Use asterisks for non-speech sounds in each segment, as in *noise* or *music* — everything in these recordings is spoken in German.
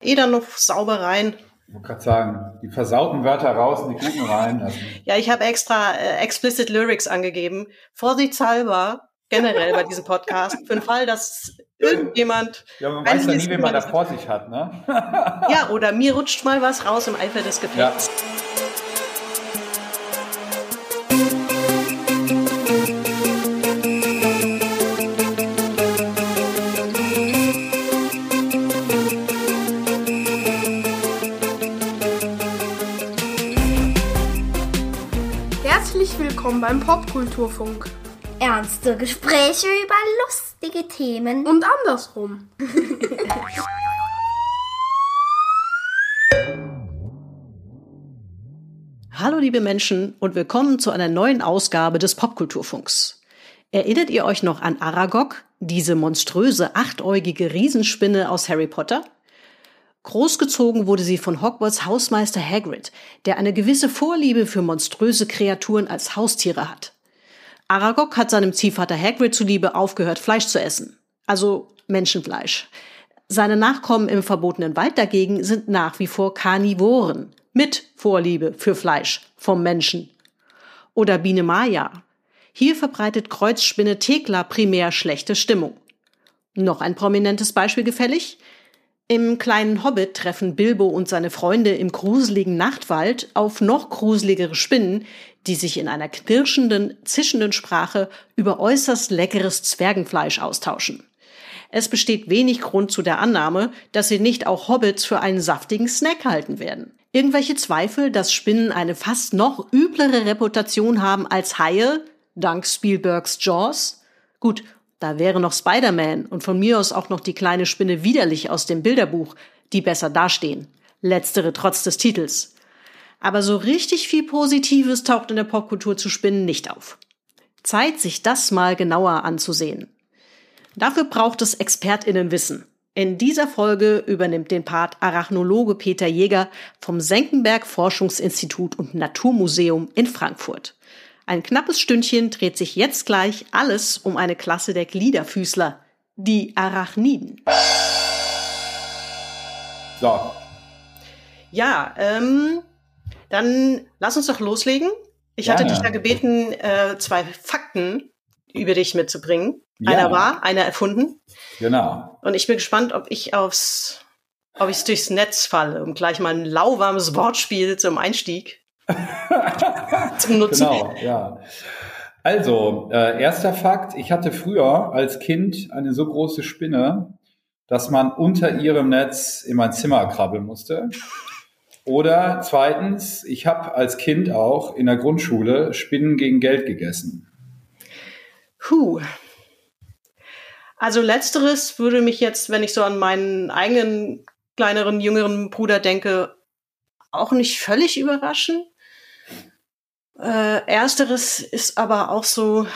eh dann noch sauber rein. Ich wollte gerade sagen, die versauten Wörter raus und die guten rein. Also. *laughs* Ja, ich habe extra äh, explicit Lyrics angegeben. Vorsichtshalber, generell bei diesem Podcast, für den Fall, dass irgendjemand. Ja, man weiß ja nie, wen man da vor sich hat, ne? ja, oder mir rutscht mal was raus im Eifer des Gefechts. Ja. Beim Popkulturfunk. Ernste Gespräche über lustige Themen. Und andersrum. *laughs* Hallo liebe Menschen und willkommen zu einer neuen Ausgabe des Popkulturfunks. Erinnert ihr euch noch an Aragog, diese monströse achtäugige Riesenspinne aus Harry Potter? Großgezogen wurde sie von Hogwarts Hausmeister Hagrid, der eine gewisse Vorliebe für monströse Kreaturen als Haustiere hat. Aragog hat seinem Ziehvater Hagrid zuliebe aufgehört, Fleisch zu essen. Also Menschenfleisch. Seine Nachkommen im verbotenen Wald dagegen sind nach wie vor Karnivoren, mit Vorliebe für Fleisch vom Menschen. Oder Biene Maya. Hier verbreitet Kreuzspinne Thekla primär schlechte Stimmung. Noch ein prominentes Beispiel gefällig? Im kleinen Hobbit treffen Bilbo und seine Freunde im gruseligen Nachtwald auf noch gruseligere Spinnen, die sich in einer knirschenden, zischenden Sprache über äußerst leckeres Zwergenfleisch austauschen. Es besteht wenig Grund zu der Annahme, dass sie nicht auch Hobbits für einen saftigen Snack halten werden. Irgendwelche Zweifel, dass Spinnen eine fast noch üblere Reputation haben als Haie, dank Spielbergs Jaws? Gut, da wäre noch Spider-Man und von mir aus auch noch die kleine Spinne widerlich aus dem Bilderbuch, die besser dastehen. Letztere trotz des Titels. Aber so richtig viel Positives taucht in der Popkultur zu Spinnen nicht auf. Zeit, sich das mal genauer anzusehen. Dafür braucht es ExpertInnenwissen. In dieser Folge übernimmt den Part Arachnologe Peter Jäger vom Senckenberg Forschungsinstitut und Naturmuseum in Frankfurt. Ein knappes Stündchen dreht sich jetzt gleich alles um eine Klasse der Gliederfüßler, die Arachniden. So. Ja, ähm, dann lass uns doch loslegen. Ich Gerne. hatte dich ja gebeten, äh, zwei Fakten über dich mitzubringen. Ja. Einer war, einer erfunden. Genau. Und ich bin gespannt, ob ich aufs, ob ich durchs Netz falle, um gleich mal ein lauwarmes Wortspiel zum Einstieg *laughs* zum Nutzen. Genau, ja. Also, äh, erster Fakt, ich hatte früher als Kind eine so große Spinne, dass man unter ihrem Netz in mein Zimmer krabbeln musste. Oder zweitens, ich habe als Kind auch in der Grundschule Spinnen gegen Geld gegessen. Huh. Also letzteres würde mich jetzt, wenn ich so an meinen eigenen kleineren, jüngeren Bruder denke, auch nicht völlig überraschen. Äh, ersteres ist aber auch so,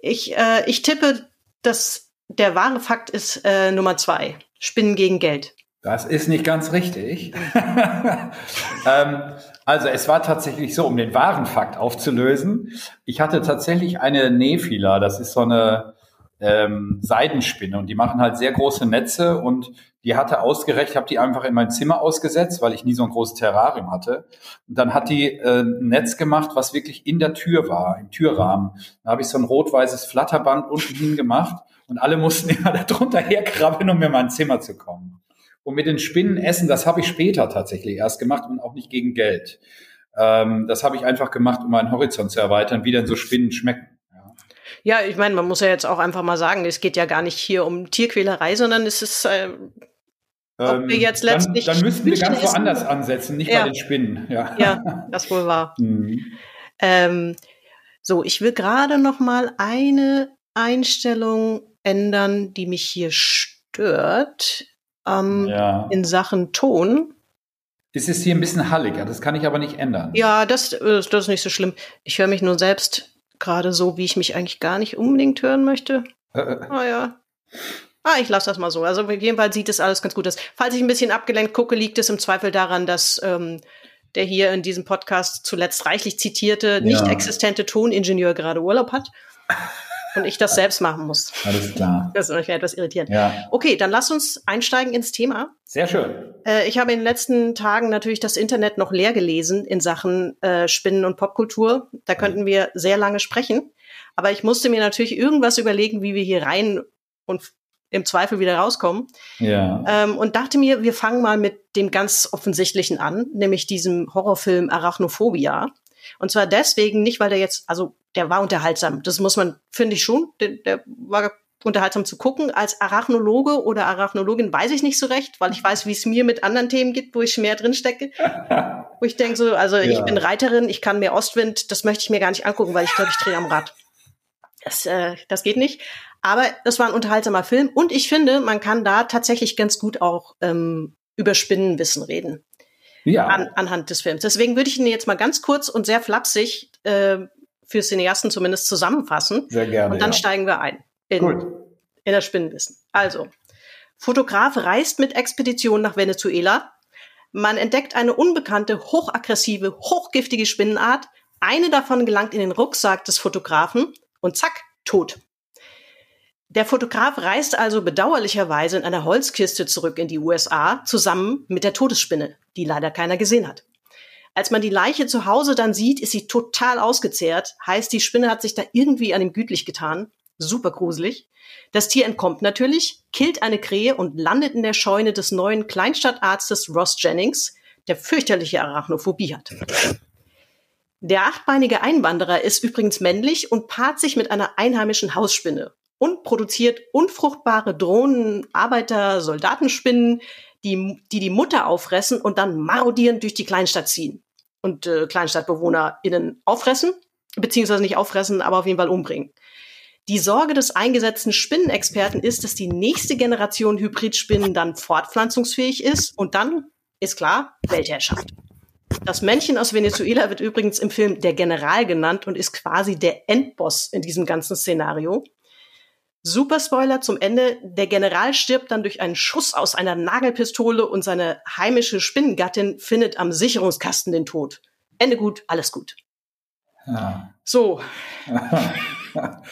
ich, äh, ich tippe, dass der wahre Fakt ist äh, Nummer zwei. Spinnen gegen Geld. Das ist nicht ganz richtig. *laughs* ähm, also es war tatsächlich so, um den wahren Fakt aufzulösen. Ich hatte tatsächlich eine Nephila, das ist so eine ähm, Seidenspinne und die machen halt sehr große Netze und die hatte ausgerechnet, habe die einfach in mein Zimmer ausgesetzt, weil ich nie so ein großes Terrarium hatte. Und dann hat die äh, ein Netz gemacht, was wirklich in der Tür war, im Türrahmen. Da habe ich so ein rot-weißes Flatterband unten hin gemacht und alle mussten *laughs* immer da drunter herkrabbeln, um mir mein Zimmer zu kommen. Und mit den Spinnen essen, das habe ich später tatsächlich erst gemacht und auch nicht gegen Geld. Ähm, das habe ich einfach gemacht, um meinen Horizont zu erweitern, wie denn so Spinnen schmecken. Ja, ich meine, man muss ja jetzt auch einfach mal sagen, es geht ja gar nicht hier um Tierquälerei, sondern es ist, äh, ähm, jetzt letztlich. Dann, dann müssten wir ganz woanders ansetzen, nicht ja. bei den Spinnen. Ja, ja das wohl war. *laughs* Mhm. Ähm, so, ich will gerade noch mal eine Einstellung ändern, die mich hier stört ähm, ja. in Sachen Ton. Es ist hier ein bisschen halliger, das kann ich aber nicht ändern. Ja, das, das ist nicht so schlimm. Ich höre mich nur selbst gerade so, wie ich mich eigentlich gar nicht unbedingt hören möchte. Äh, äh. Ah ja. Ah, ich lasse das mal so. Also auf jeden Fall sieht es alles ganz gut aus. Falls ich ein bisschen abgelenkt gucke, liegt es im Zweifel daran, dass ähm, der hier in diesem Podcast zuletzt reichlich zitierte, ja. nicht existente Toningenieur gerade Urlaub hat. Und ich das selbst machen muss. Alles klar. *laughs* Das ist manchmal etwas irritierend. Ja, Okay, dann lass uns einsteigen ins Thema. sehr schön. Äh, ich habe in den letzten Tagen natürlich das Internet noch leer gelesen in Sachen äh, Spinnen und Popkultur. Da könnten wir sehr lange sprechen. Aber ich musste mir natürlich irgendwas überlegen, wie wir hier rein und im Zweifel wieder rauskommen. Ja. Ähm, und dachte mir, wir fangen mal mit dem ganz Offensichtlichen an, nämlich diesem Horrorfilm Arachnophobia. Und zwar deswegen nicht, weil der jetzt, also der war unterhaltsam. Das muss man, finde ich schon. Der, der war unterhaltsam zu gucken. Als Arachnologe oder Arachnologin weiß ich nicht so recht, weil ich weiß, wie es mir mit anderen Themen gibt, wo ich mehr drin stecke. *laughs* wo ich denke so, also ich Ja. bin Reiterin, ich kann mehr Ostwind, das möchte ich mir gar nicht angucken, weil ich glaube, ich drehe am Rad. Das, äh, das geht nicht. Aber es war ein unterhaltsamer Film und ich finde, man kann da tatsächlich ganz gut auch ähm, über Spinnenwissen reden Ja. an, anhand des Films. Deswegen würde ich ihn jetzt mal ganz kurz und sehr flapsig äh, für Cineasten zumindest zusammenfassen. Sehr gerne. Und dann ja. steigen wir ein in, Gut. in das Spinnenwissen. Also, Fotograf reist mit Expedition nach Venezuela. Man entdeckt eine unbekannte, hochaggressive, hochgiftige Spinnenart. Eine davon gelangt in den Rucksack des Fotografen und zack, tot. Der Fotograf reist also bedauerlicherweise in einer Holzkiste zurück in die USA, zusammen mit der Todesspinne, die leider keiner gesehen hat. Als man die Leiche zu Hause dann sieht, ist sie total ausgezehrt. Heißt, die Spinne hat sich da irgendwie an ihm gütlich getan. Super gruselig. Das Tier entkommt natürlich, killt eine Krähe und landet in der Scheune des neuen Kleinstadtarztes Ross Jennings, der fürchterliche Arachnophobie hat. Der achtbeinige Einwanderer ist übrigens männlich und paart sich mit einer einheimischen Hausspinne und produziert unfruchtbare Drohnen, Arbeiter, Soldatenspinnen, die, die die Mutter auffressen und dann marodierend durch die Kleinstadt ziehen und äh, KleinstadtbewohnerInnen auffressen, beziehungsweise nicht auffressen, aber auf jeden Fall umbringen. Die Sorge des eingesetzten Spinnenexperten ist, dass die nächste Generation Hybridspinnen dann fortpflanzungsfähig ist und dann ist klar, Weltherrschaft. Das Männchen aus Venezuela wird übrigens im Film der General genannt und ist quasi der Endboss in diesem ganzen Szenario. Super Spoiler zum Ende. Der General stirbt dann durch einen Schuss aus einer Nagelpistole und seine heimische Spinnengattin findet am Sicherungskasten den Tod. Ende gut, alles gut. Ja. So, *laughs*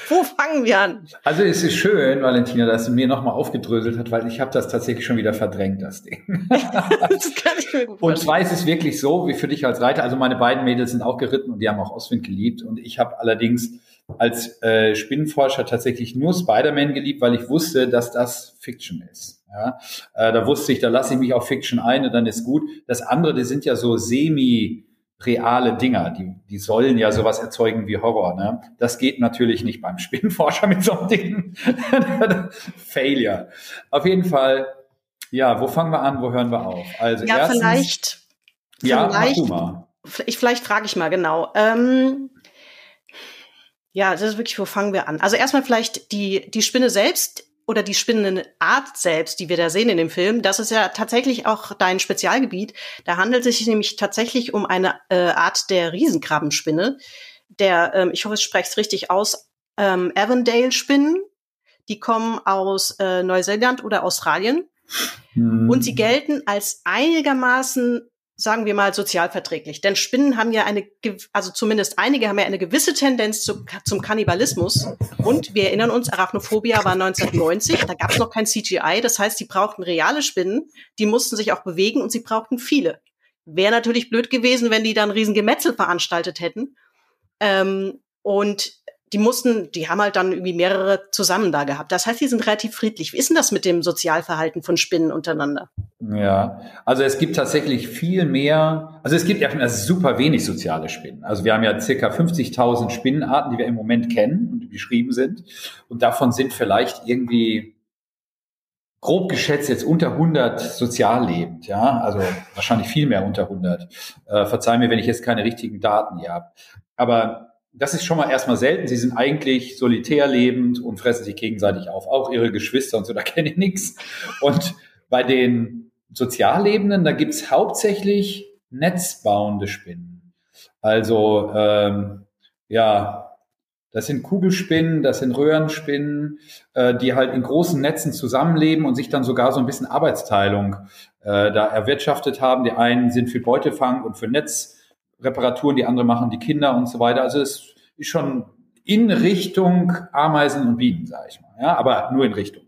wo fangen wir an? Also es ist schön, Valentina, dass du mir nochmal aufgedröselt hat, weil ich habe das tatsächlich schon wieder verdrängt, das Ding. *laughs* Das kann ich mir gut Und zwar ist es wirklich so, wie für dich als Reiter, also meine beiden Mädels sind auch geritten und die haben auch Ostwind geliebt und ich habe allerdings als äh, Spinnenforscher tatsächlich nur Spider-Man geliebt, weil ich wusste, dass das Fiction ist. Ja? Äh, da wusste ich, da lasse ich mich auf Fiction ein und dann ist gut. Das andere, die sind ja so semi reale Dinger, die, die sollen ja sowas erzeugen wie Horror. Ne? Das geht natürlich nicht beim Spinnenforscher *laughs* mit so einem Ding. *laughs* Failure. Auf jeden Fall, ja, wo fangen wir an, wo hören wir auf? Also Ja, erstens, vielleicht, ja, vielleicht- ich, vielleicht frage ich mal genau. Ähm, ja, das ist wirklich, wo fangen wir an? Also erstmal vielleicht die, die Spinne selbst oder die Spinnenart selbst, die wir da sehen in dem Film. Das ist ja tatsächlich auch dein Spezialgebiet. Da handelt es sich nämlich tatsächlich um eine äh, Art der Riesenkrabbenspinne. Der, ähm, ich hoffe, ich spreche es richtig aus, ähm, Avondale-Spinnen. Die kommen aus äh, Neuseeland oder Australien. Hm. Und sie gelten als einigermaßen, sagen wir mal, sozialverträglich. Denn Spinnen haben ja eine, also zumindest einige haben ja eine gewisse Tendenz zu, zum Kannibalismus. Und wir erinnern uns, Arachnophobia war 1990, da gab es noch kein CGI. Das heißt, sie brauchten reale Spinnen, die mussten sich auch bewegen und sie brauchten viele. Wäre natürlich blöd gewesen, wenn die dann riesen Gemetzel veranstaltet hätten. Ähm, und die mussten, die haben halt dann irgendwie mehrere zusammen da gehabt. Das heißt, die sind relativ friedlich. Wie ist denn das mit dem Sozialverhalten von Spinnen untereinander? Ja, also es gibt tatsächlich viel mehr, also es gibt ja super wenig soziale Spinnen. Also wir haben ja circa 50.000 Spinnenarten, die wir im Moment kennen und beschrieben sind. Und davon sind vielleicht irgendwie grob geschätzt jetzt unter 100 sozial lebend, ja, also wahrscheinlich viel mehr unter 100. Äh, verzeih mir, wenn ich jetzt keine richtigen Daten hier habe. Aber das ist schon mal erstmal selten. Sie sind eigentlich solitär lebend und fressen sich gegenseitig auf. Auch ihre Geschwister und so, da *laughs* kenne ich nichts. Und bei den Soziallebenden, da gibt's hauptsächlich netzbauende Spinnen. Also ähm, ja, das sind Kugelspinnen, das sind Röhrenspinnen, äh, die halt in großen Netzen zusammenleben und sich dann sogar so ein bisschen Arbeitsteilung äh, da erwirtschaftet haben. Die einen sind für Beutefang und für Netzreparaturen, die anderen machen die Kinder und so weiter. Also es ist schon in Richtung Ameisen und Bienen, sage ich mal. Ja, aber nur in Richtung.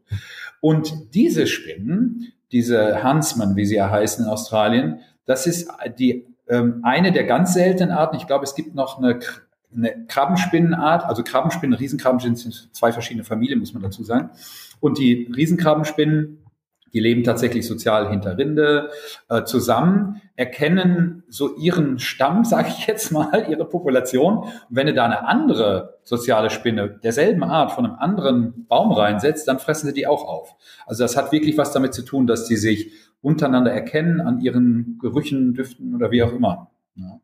Und diese Spinnen, diese Huntsman, wie sie ja heißen in Australien, das ist die ähm, eine der ganz seltenen Arten. Ich glaube, es gibt noch eine, eine Krabbenspinnenart, also Krabbenspinnen, Riesenkrabbenspinnen sind zwei verschiedene Familien, muss man dazu sagen. Und die Riesenkrabbenspinnen die leben tatsächlich sozial hinter Rinde äh, zusammen, erkennen so ihren Stamm, *laughs* sage ich jetzt mal, ihre Population. Und wenn du da eine andere soziale Spinne derselben Art von einem anderen Baum reinsetzt, dann fressen sie die auch auf. Also das hat wirklich was damit zu tun, dass die sich untereinander erkennen an ihren Gerüchen, Düften oder wie auch immer. Ja.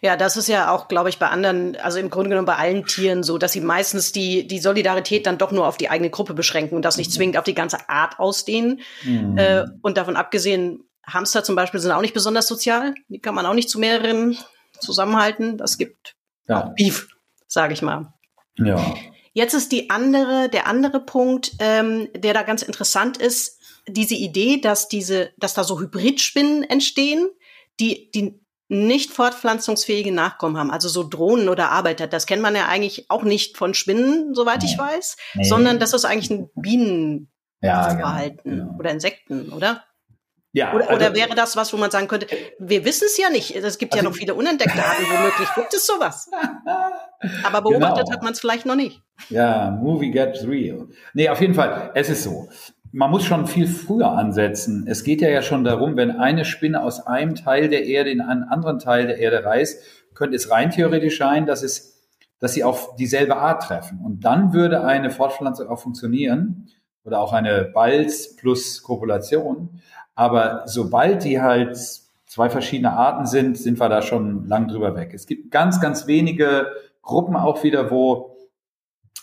Ja, das ist ja auch, glaube ich, bei anderen, also im Grunde genommen bei allen Tieren so, dass sie meistens die, die Solidarität dann doch nur auf die eigene Gruppe beschränken und das nicht zwingend auf die ganze Art ausdehnen. Mhm. Äh, und davon abgesehen, Hamster zum Beispiel sind auch nicht besonders sozial. Die kann man auch nicht zu mehreren zusammenhalten. Das gibt ja. auch Beef, sage ich mal. Ja. Jetzt ist die andere, der andere Punkt, ähm, der da ganz interessant ist, diese Idee, dass diese, dass da so Hybridspinnen entstehen, die, die nicht fortpflanzungsfähige Nachkommen haben, also so Drohnen oder Arbeiter. Das kennt man ja eigentlich auch nicht von Spinnen, soweit nee. ich weiß, nee. sondern das ist eigentlich ein Bienenverhalten ja, genau, genau. oder Insekten, oder? Ja, oder, also, oder wäre das was, wo man sagen könnte, wir wissen es ja nicht. Es gibt also, ja noch viele unentdeckte Arten, womöglich gibt es sowas. *laughs* Aber beobachtet genau. hat man es vielleicht noch nicht. Ja, movie gets real. Nee, auf jeden Fall, es ist so man muss schon viel früher ansetzen. Es geht ja, ja schon darum, wenn eine Spinne aus einem Teil der Erde in einen anderen Teil der Erde reist, könnte es rein theoretisch sein, dass es, dass sie auf dieselbe Art treffen. Und dann würde eine Fortpflanzung auch funktionieren oder auch eine Balz plus Kopulation. Aber sobald die halt zwei verschiedene Arten sind, sind wir da schon lang drüber weg. Es gibt ganz, ganz wenige Gruppen auch wieder, wo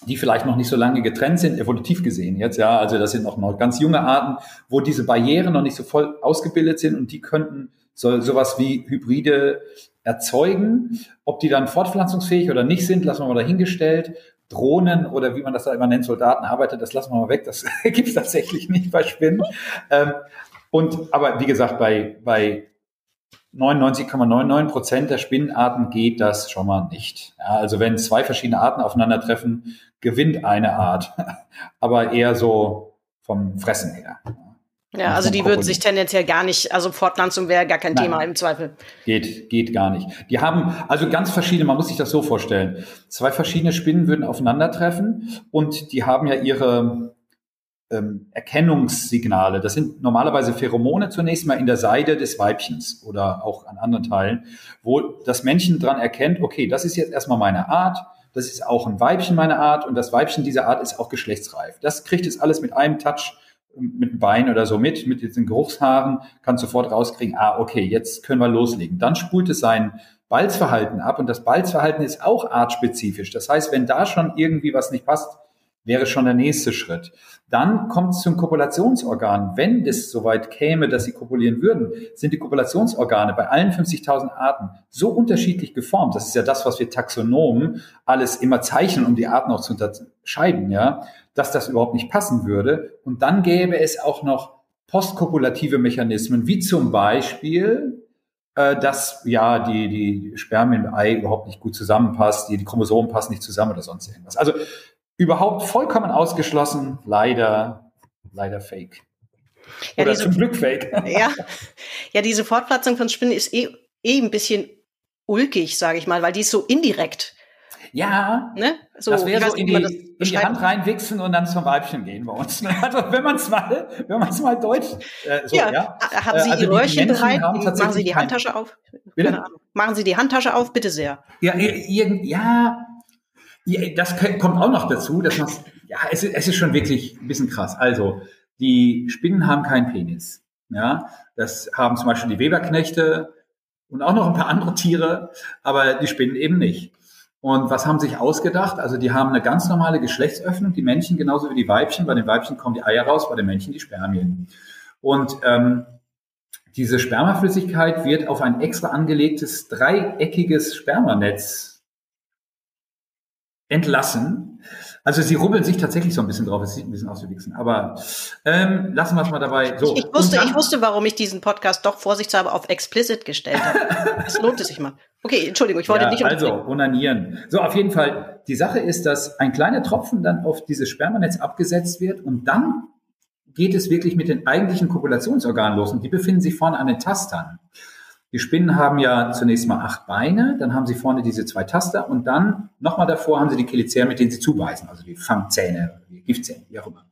die vielleicht noch nicht so lange getrennt sind, evolutiv gesehen jetzt, ja, also das sind noch, noch ganz junge Arten, wo diese Barrieren noch nicht so voll ausgebildet sind und die könnten so, sowas wie Hybride erzeugen. Ob die dann fortpflanzungsfähig oder nicht sind, lassen wir mal dahingestellt. Drohnen oder wie man das da immer nennt, Soldaten arbeitet, das lassen wir mal weg. Das *laughs* gibt es tatsächlich nicht bei Spinnen. Ähm, und aber wie gesagt, bei, bei 99,99 Prozent der Spinnenarten geht das schon mal nicht. Ja, also wenn zwei verschiedene Arten aufeinandertreffen, gewinnt eine Art, *laughs* aber eher so vom Fressen her. Ja, also die würden sich tendenziell gar nicht, also Fortpflanzung wäre gar kein Nein, Thema im Zweifel. Geht, geht gar nicht. Die haben also ganz verschiedene, man muss sich das so vorstellen. Zwei verschiedene Spinnen würden aufeinandertreffen und die haben ja ihre, ähm, Erkennungssignale. Das sind normalerweise Pheromone zunächst mal in der Seide des Weibchens oder auch an anderen Teilen, wo das Männchen dran erkennt, okay, das ist jetzt erstmal meine Art, das ist auch ein Weibchen meine Art und das Weibchen dieser Art ist auch geschlechtsreif. Das kriegt es alles mit einem Touch mit dem Bein oder so mit, mit diesen Geruchshaaren, kann sofort rauskriegen, ah, okay, jetzt können wir loslegen. Dann spult es sein Balzverhalten ab und das Balzverhalten ist auch artspezifisch. Das heißt, wenn da schon irgendwie was nicht passt, wäre schon der nächste Schritt. Dann kommt es zum Kopulationsorgan. Wenn es soweit käme, dass sie kopulieren würden, sind die Kopulationsorgane bei allen 50.000 Arten so unterschiedlich geformt. Das ist ja das, was wir Taxonomen alles immer zeichnen, um die Arten auch zu unterscheiden, ja, dass das überhaupt nicht passen würde. Und dann gäbe es auch noch postkopulative Mechanismen, wie zum Beispiel äh, dass ja die, die Spermien im Ei überhaupt nicht gut zusammenpasst, die, die Chromosomen passen nicht zusammen oder sonst irgendwas. Also überhaupt vollkommen ausgeschlossen. Leider, leider fake. Ja, Oder diese, zum Glück fake. *laughs* Ja, ja, diese Fortpflanzung von Spinnen ist eh, eh ein bisschen ulkig, sage ich mal, weil die ist so indirekt. Ja, ne? so, das wäre so in die, in die Hand reinwichsen und dann zum Weibchen gehen bei uns. *laughs* Also wenn man es mal, wenn man es mal deutsch, äh, so, ja. ja. Haben Sie äh, also Ihr Röhrchen bereit? Machen Sie die Handtasche auf. Bitte? Machen Sie die Handtasche auf, bitte sehr. Ja, ja, ja, das kommt auch noch dazu, dass man, ja, es ist, es ist schon wirklich ein bisschen krass. Also, die Spinnen haben keinen Penis. Ja, das haben zum Beispiel die Weberknechte und auch noch ein paar andere Tiere, aber die Spinnen eben nicht. Und was haben sich ausgedacht? Also die haben eine ganz normale Geschlechtsöffnung, die Männchen genauso wie die Weibchen. Bei den Weibchen kommen die Eier raus, bei den Männchen die Spermien. Und ähm, diese Spermaflüssigkeit wird auf ein extra angelegtes dreieckiges Spermanetz entlassen. Also sie rubbeln sich tatsächlich so ein bisschen drauf. Es sieht ein bisschen aus wie Wichsen. Aber ähm, lassen wir es mal dabei. So. Ich, wusste, dann, ich wusste, warum ich diesen Podcast doch vorsichtshalber auf explicit gestellt habe. *laughs* Es lohnt es sich mal. Okay, Entschuldigung, ich wollte ja, nicht Also, onanieren. So, auf jeden Fall. Die Sache ist, dass ein kleiner Tropfen dann auf dieses Spermanetz abgesetzt wird und dann geht es wirklich mit den eigentlichen Kopulationsorganen los und die befinden sich vorne an den Tastern. Die Spinnen haben ja zunächst mal acht Beine, dann haben sie vorne diese zwei Taster und dann nochmal davor haben sie die Cheliceren, mit denen sie zubeißen, also die Fangzähne, die Giftzähne, wie auch immer.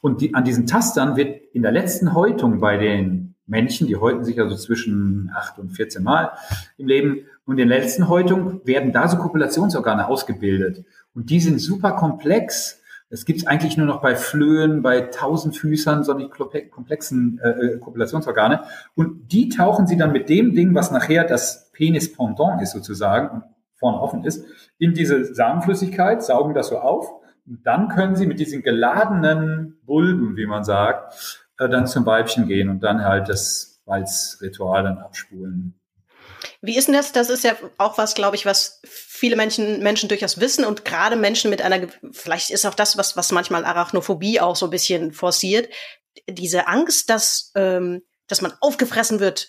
Und die, an diesen Tastern wird in der letzten Häutung bei den Männchen, die häuten sich also zwischen acht und 14 Mal im Leben, und in der letzten Häutung werden da so Kopulationsorgane ausgebildet. Und die sind super komplex es gibt es eigentlich nur noch bei Flöhen, bei Tausendfüßern, solche komplexen äh, äh, Kopulationsorgane. Und die tauchen sie dann mit dem Ding, was nachher das Penis-Pendant ist sozusagen und vorne offen ist, in diese Samenflüssigkeit, saugen das so auf. Und dann können sie mit diesen geladenen Bulben, wie man sagt, äh, dann zum Weibchen gehen und dann halt das Walzritual dann abspulen. Wie ist denn das? Das ist ja auch was, glaube ich, was viele Menschen, Menschen durchaus wissen und gerade Menschen mit einer, vielleicht ist auch das, was, was manchmal Arachnophobie auch so ein bisschen forciert, diese Angst, dass, ähm, dass man aufgefressen wird,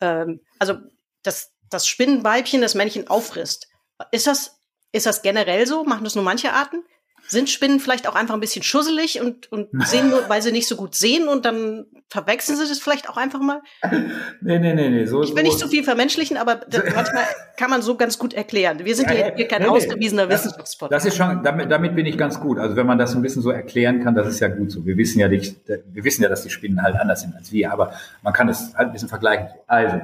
ähm, also dass das Spinnenweibchen das Männchen auffrisst. Ist das, ist das generell so? Machen das nur manche Arten? Sind Spinnen vielleicht auch einfach ein bisschen schusselig und, und *laughs* sehen nur, weil sie nicht so gut sehen und dann verwechseln sie das vielleicht auch einfach mal? *laughs* Nee, nee, nee, nee. So, ich will nicht zu so viel vermenschlichen, aber *laughs* manchmal kann man so ganz gut erklären. Wir sind ja, hier, hier kein nee, ausgewiesener nee. Wissenschaftspodcast. Das ist schon, damit, damit bin ich ganz gut. Also wenn man das ein bisschen so erklären kann, das ist ja gut so. Wir wissen ja nicht, wir wissen ja, dass die Spinnen halt anders sind als wir, aber man kann das halt ein bisschen vergleichen. Also,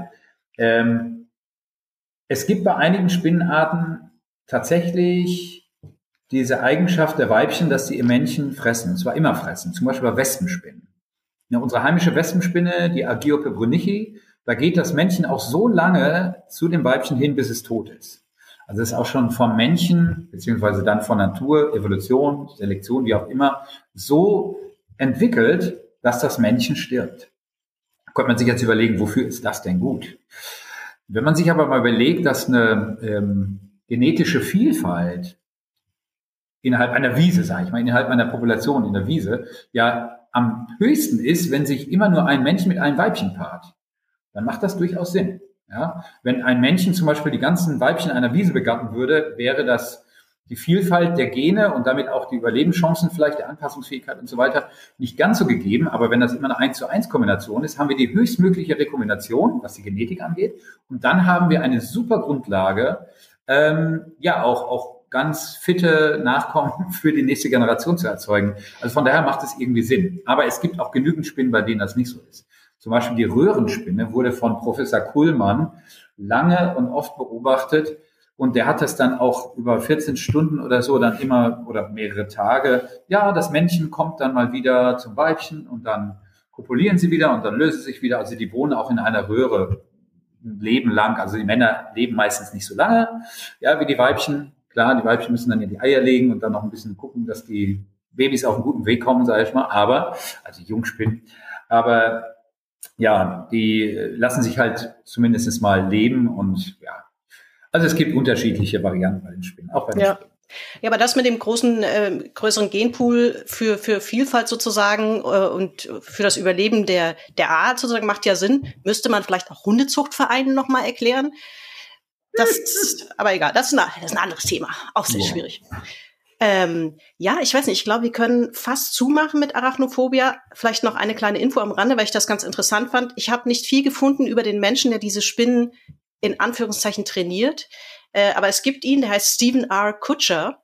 ähm, es gibt bei einigen Spinnenarten tatsächlich diese Eigenschaft der Weibchen, dass sie ihr Männchen fressen, und zwar immer fressen, zum Beispiel bei Wespenspinnen. Ja, unsere heimische Wespenspinne, die Agiope brunichi, da geht das Männchen auch so lange zu dem Weibchen hin, bis es tot ist. Also das ist auch schon vom Männchen, beziehungsweise dann von Natur, Evolution, Selektion, wie auch immer, so entwickelt, dass das Männchen stirbt. Da könnte man sich jetzt überlegen, wofür ist das denn gut? Wenn man sich aber mal überlegt, dass eine ähm, genetische Vielfalt innerhalb einer Wiese, sage ich mal, innerhalb einer Population in der Wiese, ja am höchsten ist, wenn sich immer nur ein Männchen mit einem Weibchen paart. Dann macht das durchaus Sinn. Ja? Wenn ein Männchen zum Beispiel die ganzen Weibchen einer Wiese begatten würde, wäre das die Vielfalt der Gene und damit auch die Überlebenschancen vielleicht der Anpassungsfähigkeit und so weiter nicht ganz so gegeben. Aber wenn das immer eine 1 zu 1 Kombination ist, haben wir die höchstmögliche Rekombination, was die Genetik angeht. Und dann haben wir eine super Grundlage, ähm, ja, auch, auch ganz fitte Nachkommen *laughs* für die nächste Generation zu erzeugen. Also von daher macht es irgendwie Sinn. Aber es gibt auch genügend Spinnen, bei denen das nicht so ist. Zum Beispiel die Röhrenspinne wurde von Professor Kuhlmann lange und oft beobachtet. Und der hat das dann auch über 14 Stunden oder so dann immer oder mehrere Tage. Ja, das Männchen kommt dann mal wieder zum Weibchen und dann kopulieren sie wieder und dann lösen sie sich wieder. Also die wohnen auch in einer Röhre ein Leben lang. Also die Männer leben meistens nicht so lange, ja, wie die Weibchen. Klar, die Weibchen müssen dann ja die Eier legen und dann noch ein bisschen gucken, dass die Babys auf einen guten Weg kommen, sage ich mal. Aber, also Jungspinnen. Aber ja, die lassen sich halt zumindest mal leben und ja. Also es gibt unterschiedliche Varianten bei den Spinnen, auch bei den ja. Spinnen. Ja, aber das mit dem großen, äh, größeren Genpool für, für Vielfalt sozusagen äh, und für das Überleben der, der Art sozusagen macht ja Sinn. Müsste man vielleicht auch Hundezuchtvereinen nochmal erklären. Das, aber egal, das ist, ein, das ist ein anderes Thema. Auch sehr ja. schwierig. Ähm, ja, ich weiß nicht, ich glaube, wir können fast zumachen mit Arachnophobia. Vielleicht noch eine kleine Info am Rande, weil ich das ganz interessant fand. Ich habe nicht viel gefunden über den Menschen, der diese Spinnen in Anführungszeichen trainiert. Äh, aber es gibt ihn, der heißt Stephen R. Kutcher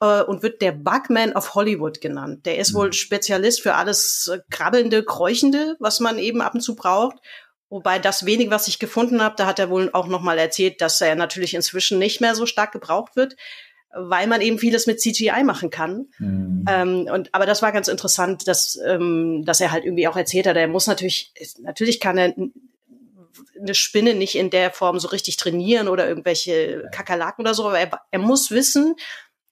äh, und wird der Bugman of Hollywood genannt. Der ist mhm. wohl Spezialist für alles äh, krabbelnde, kräuchende, was man eben ab und zu braucht. Wobei das wenig, was ich gefunden habe, da hat er wohl auch nochmal erzählt, dass er natürlich inzwischen nicht mehr so stark gebraucht wird, weil man eben vieles mit CGI machen kann. Mhm. Ähm, und, aber das war ganz interessant, dass, ähm, dass er halt irgendwie auch erzählt hat, er muss natürlich, natürlich kann er eine Spinne nicht in der Form so richtig trainieren oder irgendwelche Kakerlaken oder so, aber er, er muss wissen,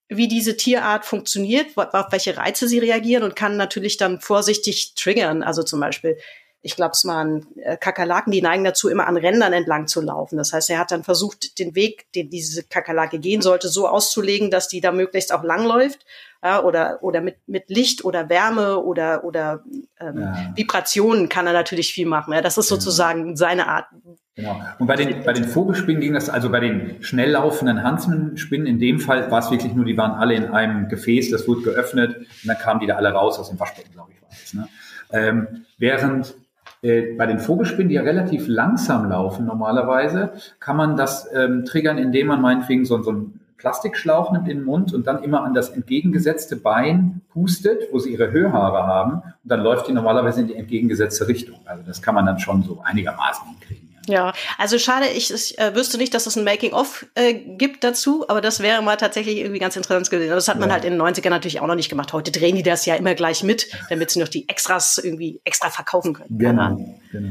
wie diese Tierart funktioniert, auf welche Reize sie reagieren und kann natürlich dann vorsichtig triggern. Also zum Beispiel ich glaube, es waren äh, Kakerlaken, die neigen dazu, immer an Rändern entlang zu laufen. Das heißt, er hat dann versucht, den Weg, den diese Kakerlake gehen sollte, so auszulegen, dass die da möglichst auch langläuft. Ja, oder oder mit, mit Licht oder Wärme oder, oder ähm, ja. Vibrationen kann er natürlich viel machen. Ja, das ist sozusagen seine Art, Genau. Und bei den, bei den Vogelspinnen ging das, also bei den schnell laufenden Huntsman-Spinnen, in dem Fall war es wirklich nur, die waren alle in einem Gefäß, das wurde geöffnet und dann kamen die da alle raus aus dem Waschbecken, glaube ich, war das. Ne? Ähm, während äh, bei den Vogelspinnen, die ja relativ langsam laufen normalerweise, kann man das ähm, triggern, indem man meinetwegen so, so einen Plastikschlauch nimmt in den Mund und dann immer an das entgegengesetzte Bein pustet, wo sie ihre Höhhaare haben. Und dann läuft die normalerweise in die entgegengesetzte Richtung. Also das kann man dann schon so einigermaßen hinkriegen. Ja, also schade, ich, ich äh, wüsste nicht, dass es ein Making-of äh, gibt dazu, aber das wäre mal tatsächlich irgendwie ganz interessant gewesen. Das hat man ja. halt in den 90ern natürlich auch noch nicht gemacht. Heute drehen die das ja immer gleich mit, damit sie noch die Extras irgendwie extra verkaufen können. Genau, genau.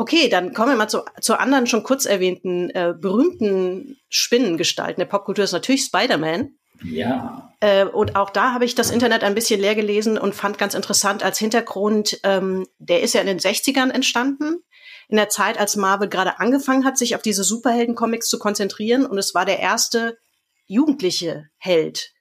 Okay, dann kommen wir mal zu, zu anderen schon kurz erwähnten äh, berühmten Spinnengestalten der Popkultur. Ist natürlich Spider-Man. Ja. Äh, und auch da habe ich das Internet ein bisschen leer gelesen und fand ganz interessant als Hintergrund, ähm, der ist ja in den 60ern entstanden in der Zeit, als Marvel gerade angefangen hat, sich auf diese Superhelden-Comics zu konzentrieren. Und es war der erste jugendliche Held.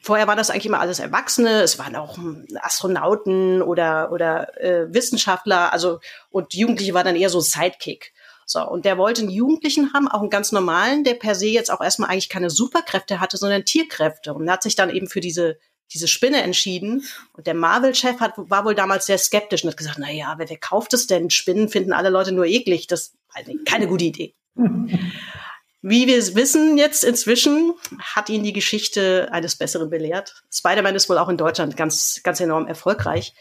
Vorher war das eigentlich immer alles Erwachsene, es waren auch Astronauten oder, oder äh, Wissenschaftler, also und Jugendliche war dann eher so Sidekick. So, und der wollte einen Jugendlichen haben, auch einen ganz normalen, der per se jetzt auch erstmal eigentlich keine Superkräfte hatte, sondern Tierkräfte. Und hat sich dann eben für diese diese Spinne entschieden. Und der Marvel-Chef hat, war wohl damals sehr skeptisch und hat gesagt, na ja, wer, wer kauft es denn? Spinnen finden alle Leute nur eklig. Das halt keine gute Idee. *laughs* Wie wir es wissen jetzt inzwischen, hat ihn die Geschichte eines Besseren belehrt. Spider-Man ist wohl auch in Deutschland ganz, ganz enorm erfolgreich.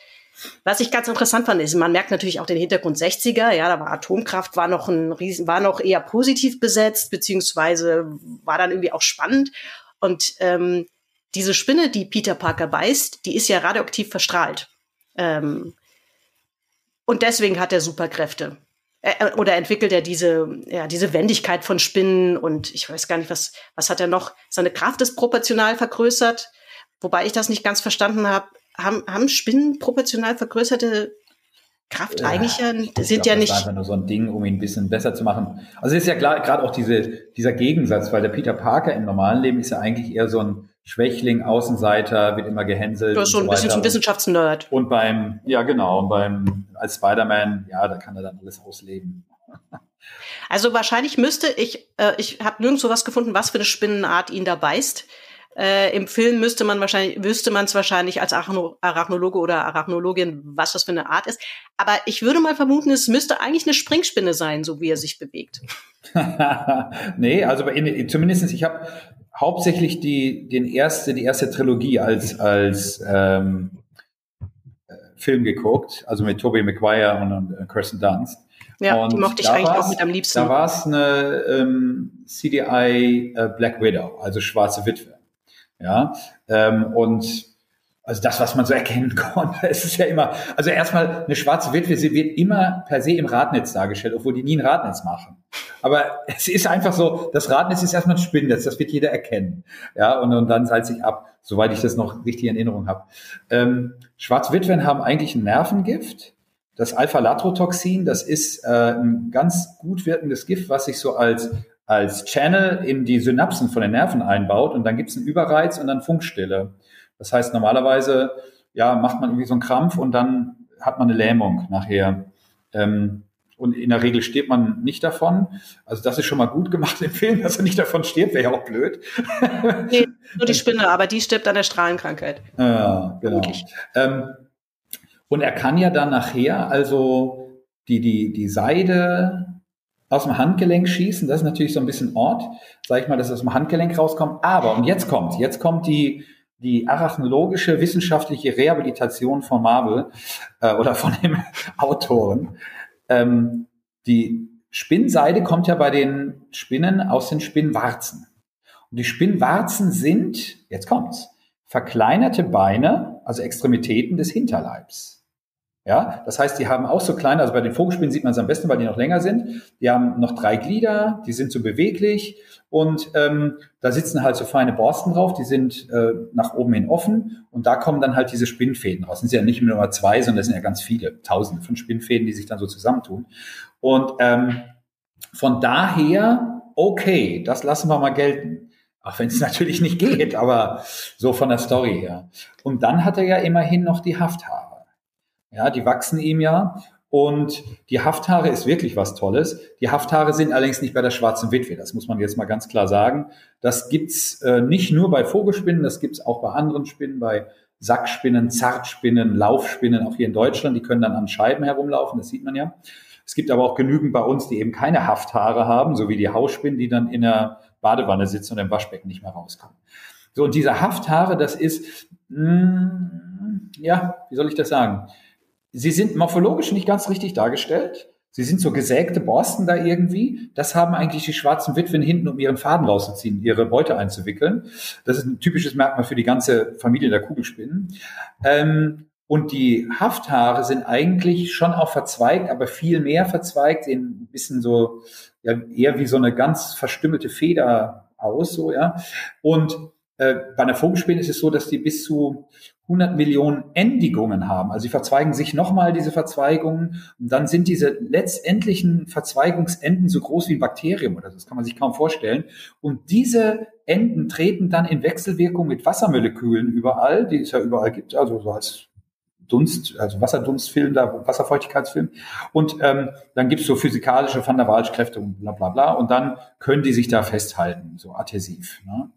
Was ich ganz interessant fand, ist, man merkt natürlich auch den Hintergrund 60er, ja, da war Atomkraft, war noch ein Riesen, war noch eher positiv besetzt, beziehungsweise war dann irgendwie auch spannend. Und ähm, diese Spinne, die Peter Parker beißt, die ist ja radioaktiv verstrahlt. Ähm, und deswegen hat er Superkräfte. Äh, oder entwickelt er diese, ja, diese Wendigkeit von Spinnen und ich weiß gar nicht, was, was hat er noch? Seine Kraft ist proportional vergrößert, wobei ich das nicht ganz verstanden habe. Haben, haben Spinnen proportional vergrößerte Kraft ja, eigentlich ja, sind glaub, ja nicht. Das war einfach nur so ein Ding, um ihn ein bisschen besser zu machen. Also es ist ja klar, gerade auch diese, dieser Gegensatz, weil der Peter Parker im normalen Leben ist ja eigentlich eher so ein Schwächling, Außenseiter, wird immer gehänselt. Du bist schon so ein bisschen ein Wissenschaftsnerd. Und beim, ja genau, und beim, als Spider-Man, ja, da kann er dann alles ausleben. *laughs* Also wahrscheinlich müsste ich, äh, ich habe nirgendwo was gefunden, was für eine Spinnenart ihn da beißt. Äh, Im Film müsste man wahrscheinlich, wüsste man es wahrscheinlich als Arachnologe oder Arachnologin, was das für eine Art ist. Aber ich würde mal vermuten, es müsste eigentlich eine Springspinne sein, so wie er sich bewegt. *laughs* nee, also in, zumindest ich habe hauptsächlich die, den erste, die erste Trilogie als, als ähm, Film geguckt, also mit Tobey Maguire und, und äh, Kirsten Dunst. Ja, und die mochte ich eigentlich auch mit am liebsten. Da war es eine ähm, CDI äh, Black Widow, also schwarze Witwe. Ja, ähm, und also das, was man so erkennen *laughs* konnte, es ist ja immer, also erstmal eine schwarze Witwe, sie wird immer per se im Radnetz dargestellt, obwohl die nie ein Radnetz machen. Aber es ist einfach so, das Radnetz ist erstmal ein Spinnennetz, das wird jeder erkennen. Ja, und, und dann salzt sich ab, soweit ich das noch richtig in Erinnerung habe. Ähm, schwarze Witwen haben eigentlich ein Nervengift. Das Alpha-Latrotoxin, das ist äh, ein ganz gut wirkendes Gift, was sich so als als Channel in die Synapsen von den Nerven einbaut und dann gibt es einen Überreiz und dann Funkstille. Das heißt, normalerweise ja, macht man irgendwie so einen Krampf und dann hat man eine Lähmung nachher. Ähm, und in der Regel stirbt man nicht davon. Also das ist schon mal gut gemacht im Film, dass er nicht davon stirbt, wäre ja auch blöd. Nee, nur die Spinne, aber die stirbt an der Strahlenkrankheit. Ja, genau. Ähm, und er kann ja dann nachher also die, die, die Seide aus dem Handgelenk schießen. Das ist natürlich so ein bisschen Ort, sag ich mal, dass es aus dem Handgelenk rauskommt. Aber, und jetzt kommt, jetzt kommt die, die arachnologische wissenschaftliche Rehabilitation von Marvel äh, oder von dem *laughs* Autoren. Ähm, die Spinnseide kommt ja bei den Spinnen aus den Spinnwarzen. Und die Spinnwarzen sind, jetzt kommt's, verkleinerte Beine, also Extremitäten des Hinterleibs. Ja, das heißt, die haben auch so kleine, also bei den Vogelspinnen sieht man es am besten, weil die noch länger sind. Die haben noch drei Glieder, die sind so beweglich und ähm, da sitzen halt so feine Borsten drauf, die sind äh, nach oben hin offen und da kommen dann halt diese Spinnfäden raus. Das sind ja nicht nur zwei, sondern das sind ja ganz viele, tausende von Spinnfäden, die sich dann so zusammentun. Und ähm, von daher, okay, das lassen wir mal gelten. Auch wenn es *laughs* natürlich nicht geht, aber so von der Story her. Und dann hat er ja immerhin noch die Hafthaare. Ja, die wachsen ihm ja. Und die Hafthaare ist wirklich was Tolles. Die Hafthaare sind allerdings nicht bei der schwarzen Witwe. Das muss man jetzt mal ganz klar sagen. Das gibt's äh, nicht nur bei Vogelspinnen, das gibt's auch bei anderen Spinnen, bei Sackspinnen, Zartspinnen, Laufspinnen, auch hier in Deutschland. Die können dann an Scheiben herumlaufen, das sieht man ja. Es gibt aber auch genügend bei uns, die eben keine Hafthaare haben, so wie die Hausspinnen, die dann in der Badewanne sitzen und im Waschbecken nicht mehr rauskommen. So, und diese Hafthaare, das ist, mm, ja, wie soll ich das sagen? Sie sind morphologisch nicht ganz richtig dargestellt. Sie sind so gesägte Borsten da irgendwie. Das haben eigentlich die schwarzen Witwen hinten, um ihren Faden rauszuziehen, ihre Beute einzuwickeln. Das ist ein typisches Merkmal für die ganze Familie der Kugelspinnen. Ähm, und die Hafthaare sind eigentlich schon auch verzweigt, aber viel mehr verzweigt, sehen ein bisschen so, ja, eher wie so eine ganz verstümmelte Feder aus, so, ja. Und äh, bei einer Vogelspinne ist es so, dass die bis zu 100 Millionen Endigungen haben. Also sie verzweigen sich nochmal diese Verzweigungen und dann sind diese letztendlichen Verzweigungsenden so groß wie ein Bakterium oder so. Das kann man sich kaum vorstellen. Und diese Enden treten dann in Wechselwirkung mit Wassermolekülen überall, die es ja überall gibt, also so als Dunst, also Wasserdunstfilm, da Wasserfeuchtigkeitsfilm. Und ähm, dann gibt's so physikalische Van der Waals-Kräfte und bla bla bla. Und dann können die sich da festhalten, so adhäsiv. Ne?